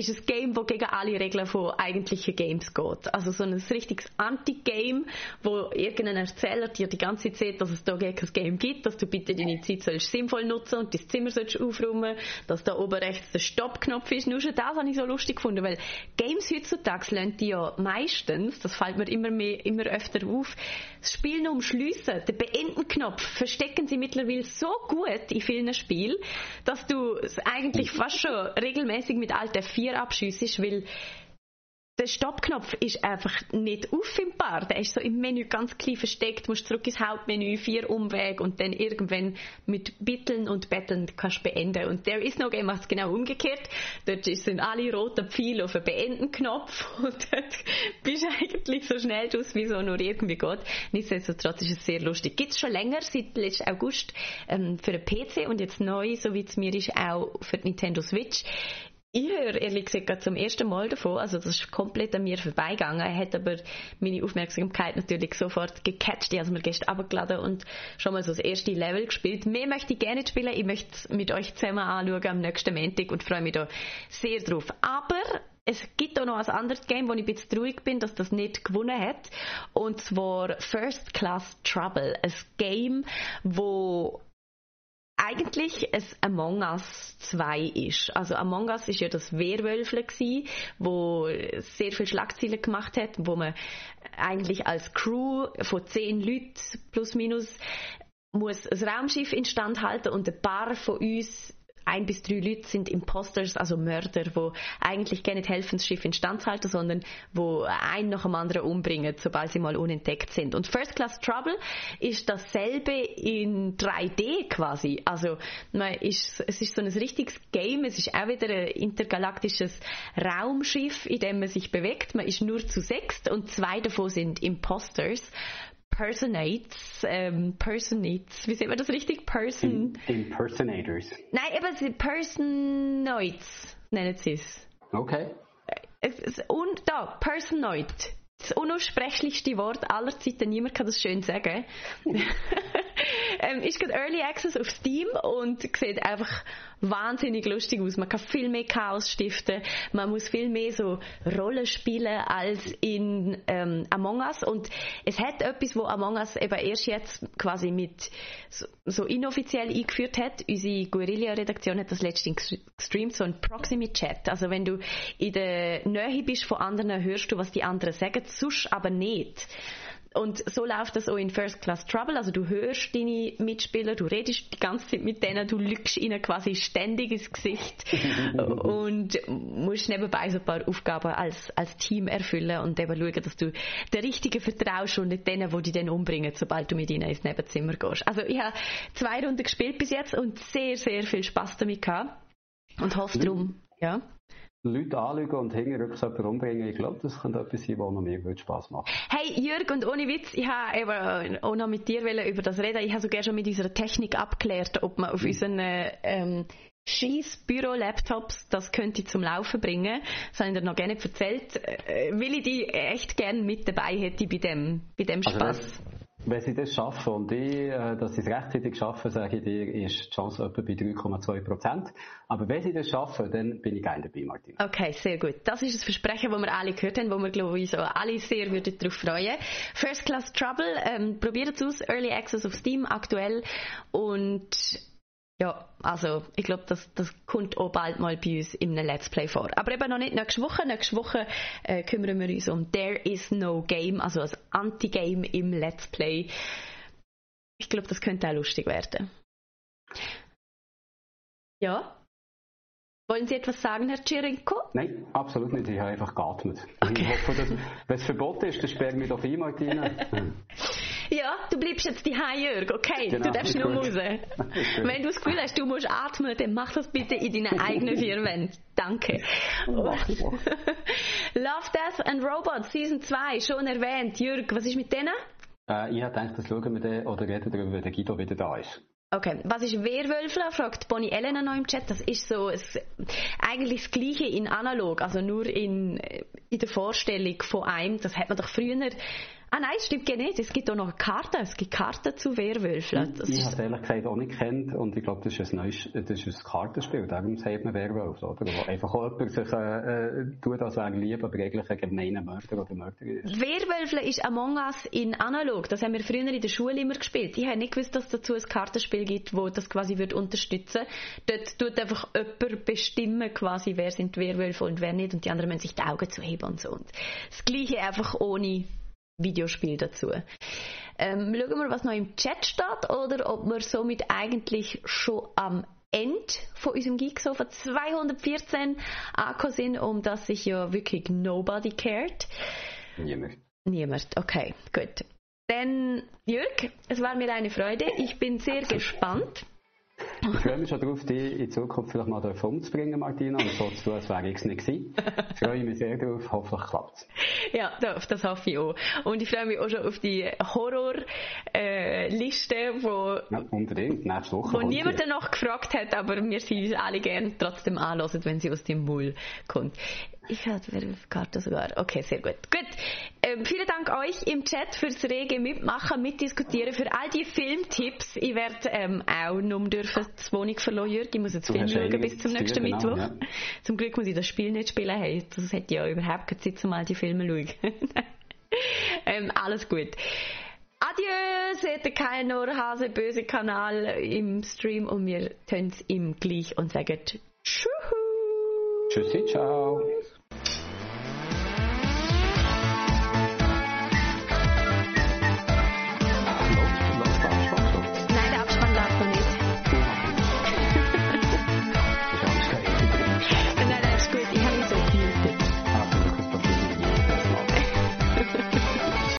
B: ist ein Game, das gegen alle Regeln von eigentlichen Games geht. Also so ein richtiges Anti-Game, wo irgendein Erzähler dir die ganze Zeit, dass es da kein Game gibt, dass du bitte deine Zeit sollst sinnvoll nutzen und dein Zimmer sollst aufräumen, dass da oben rechts der Stoppknopf ist. Nur schon das habe ich so lustig gefunden, weil Games heutzutage lernen die ja meistens, das fällt mir immer mehr, immer öfter auf, das Spiel nur umschliessen, den Beenden-Knopf verstecken sie mittlerweile so gut in vielen Spielen, dass du es eigentlich fast schon regelmäßig mit alten vier abschüssisch, weil der Stoppknopf ist einfach nicht auffindbar. Der ist so im Menü ganz klein versteckt, musst zurück ins Hauptmenü, vier Umwege und dann irgendwann mit Bitteln und Betteln kannst du beenden. Und der ist noch Game es genau umgekehrt. Dort sind alle roten Pfeile auf den Beenden-Knopf und dort bist du eigentlich so schnell aus, wie so nur irgendwie geht. Nichtsdestotrotz ist es sehr lustig. Gibt es schon länger, seit letzten August, ähm, für den PC und jetzt neu, so wie es mir ist, auch für die Nintendo Switch. Ich höre ehrlich gesagt zum ersten Mal davon, also das ist komplett an mir vorbeigegangen. Er hat aber meine Aufmerksamkeit natürlich sofort gecatcht. Ich habe es mir gestern abgeladen und schon mal so das erste Level gespielt. Mehr möchte ich gerne spielen. Ich möchte es mit euch zusammen anschauen am nächsten Montag und freue mich da sehr drauf. Aber es gibt auch noch ein anderes Game, wo ich ein bisschen traurig bin, dass das nicht gewonnen hat. Und zwar First Class Trouble. Ein Game, wo eigentlich ein Among Us 2 ist. Also Among Us ist ja das Wehrwölfle gsi, wo sehr viel Schlagzeilen gemacht hat, wo man eigentlich als Crew von zehn Leuten plus minus muss ein Raumschiff instand halten und ein paar von uns ein bis drei Leute sind Imposters, also Mörder, wo eigentlich gerne helfen, das Schiff instand halten, sondern wo einen nach dem anderen umbringen, sobald sie mal unentdeckt sind. Und First Class Trouble ist dasselbe in 3D quasi. Also man ist, es ist so ein richtiges Game, es ist auch wieder ein intergalaktisches Raumschiff, in dem man sich bewegt. Man ist nur zu sechst und zwei davon sind Imposters Personates, ähm, Personates, wie sieht man das richtig? Person.
C: Impersonators.
B: Nein, eben sie Personoids nennen sie es.
C: Okay.
B: Und da, Personoid. Das unaussprechlichste Wort aller Zeiten, niemand kann das schön sagen. ähm, ist gerade Early Access auf Steam und sieht einfach wahnsinnig lustig aus. Man kann viel mehr Chaos stiften, man muss viel mehr so Rollen spielen als in ähm, Among Us und es hat etwas, wo Among Us eben erst jetzt quasi mit so, so inoffiziell eingeführt hat. Unsere Guerilla-Redaktion hat das letztens gestreamt, so ein Proximity-Chat. Also wenn du in der Nähe bist von anderen, hörst du, was die anderen sagen, sonst aber nicht. Und so läuft das auch in First Class Trouble. Also du hörst deine Mitspieler, du redest die ganze Zeit mit denen, du lügst ihnen quasi ständig ins Gesicht und musst nebenbei so ein paar Aufgaben als, als Team erfüllen und eben schauen, dass du den Richtigen vertraust und nicht denen, die dich dann umbringen, sobald du mit ihnen ins Nebenzimmer gehst. Also ich habe zwei Runden gespielt bis jetzt und sehr, sehr viel Spaß damit gehabt und hoffe mhm. darum, ja.
C: Leute anlügen und hinterher jemand umbringen, ich glaube, das könnte etwas sein, was noch mehr Spaß macht.
B: Hey Jürg, und ohne Witz, ich habe auch noch mit dir über das reden. Ich habe sogar schon mit unserer Technik abgeklärt, ob man auf mhm. unseren ähm, Scheiß-Büro-Laptops das könnte zum Laufen bringen. Das habe ich dir noch gerne erzählt, äh, weil ich die echt gerne mit dabei hätte bei dem, bei dem Spaß. Also
C: wenn sie das schaffen und ich, äh, dass sie es rechtzeitig schaffen, sage ich dir, ist die Chance etwa bei 3,2 Prozent. Aber wenn sie das schaffen, dann bin ich gerne dabei, Martin.
B: Okay, sehr gut. Das ist das Versprechen, das wir alle gehört haben, wo wir, glaube ich, so alle sehr würden darauf freuen. First Class Trouble, ähm, probiert es aus. Early Access auf Steam aktuell. Und ja, also ich glaube, das, das kommt auch bald mal bei uns in einem Let's Play vor. Aber eben noch nicht nächste Woche. Nächste Woche äh, kümmern wir uns um There is no game, also ein Anti-Game im Let's Play. Ich glaube, das könnte auch lustig werden. Ja, wollen Sie etwas sagen, Herr Cirinko?
C: Nein, absolut nicht. Ich habe einfach geatmet. Okay. Ich hoffe, dass, wenn es verboten ist, dann sperren wir doch ein, Martina.
B: ja, du bleibst jetzt die Jörg, okay? Genau, du darfst nur raus. Wenn du das Gefühl hast, du musst atmen, dann mach das bitte in deinen eigenen vier Wänden. Danke. Love, Death and Robots Season 2, schon erwähnt. Jörg, was ist mit denen?
C: Äh, ich habe gedacht, das schauen wir dann, oder reden darüber, wenn der Guido wieder da ist.
B: Okay, was ist Werwölfler? fragt Bonnie Elena noch im Chat. Das ist so es, eigentlich das Gleiche in analog, also nur in, in der Vorstellung von einem. Das hat man doch früher Ah nein, es stimmt nicht. Es gibt auch noch Karten. Es gibt Karten zu Werwölfen.
C: Das ich habe es ehrlich gesagt auch nicht kennt und ich glaube, das ist ein neues, das ist ein Kartenspiel. Darum sagt man Werwolf, oder? Wo einfach auch jemand sich äh, äh, tut, als wäre lieb, aber eigentlich ein gemeiner Mörder oder Mörder ist.
B: Werwölfe ist Among Us in analog. Das haben wir früher in der Schule immer gespielt. Ich habe nicht gewusst, dass es dazu ein Kartenspiel gibt, wo das quasi wird unterstützen. Dort tut einfach jemand bestimmen, quasi, wer sind Werwölfe und wer nicht und die anderen müssen sich die Augen zuheben und so. Und das Gleiche einfach ohne Videospiel dazu. Ähm, schauen wir, was noch im Chat steht oder ob wir somit eigentlich schon am Ende von unserem Geeksofa 214 angekommen sind, um das sich ja wirklich nobody cared.
C: Niemand.
B: Niemand, okay, gut. Dann, Jörg, es war mir eine Freude. Ich bin sehr gespannt.
C: Ich freue mich schon darauf, dich in Zukunft vielleicht mal umzubringen, Martina, und so zu tun, als wäre ich es nicht gewesen. Ich freue mich sehr darauf, hoffentlich klappt es.
B: Ja, das hoffe ich auch. Und ich freue mich auch schon auf die Horrorliste, äh, wo,
C: ja, unbedingt, nächste Woche.
B: Wo niemand danach gefragt hat, aber wir sie uns alle gerne trotzdem anhören, wenn sie aus dem Mull kommt. Ich habe Karte sogar. Okay, sehr gut. Gut. Ähm, vielen Dank euch im Chat fürs rege Mitmachen, Mitdiskutieren, für all die Filmtipps. Ich werde ähm, auch nur dürfen die Wohnung verloren, Jürg. Ich muss jetzt Film schauen bis zum nächsten genau, Mittwoch. Ja. Zum Glück muss ich das Spiel nicht spielen. Hey, das hätte ja überhaupt keine Zeit, um all die Filme zu schauen. ähm, alles gut. Adieu, seht ihr keinen Norhase böse Kanal im Stream und wir tun es ihm gleich und sagen Tschüss.
C: Tschüssi, ciao.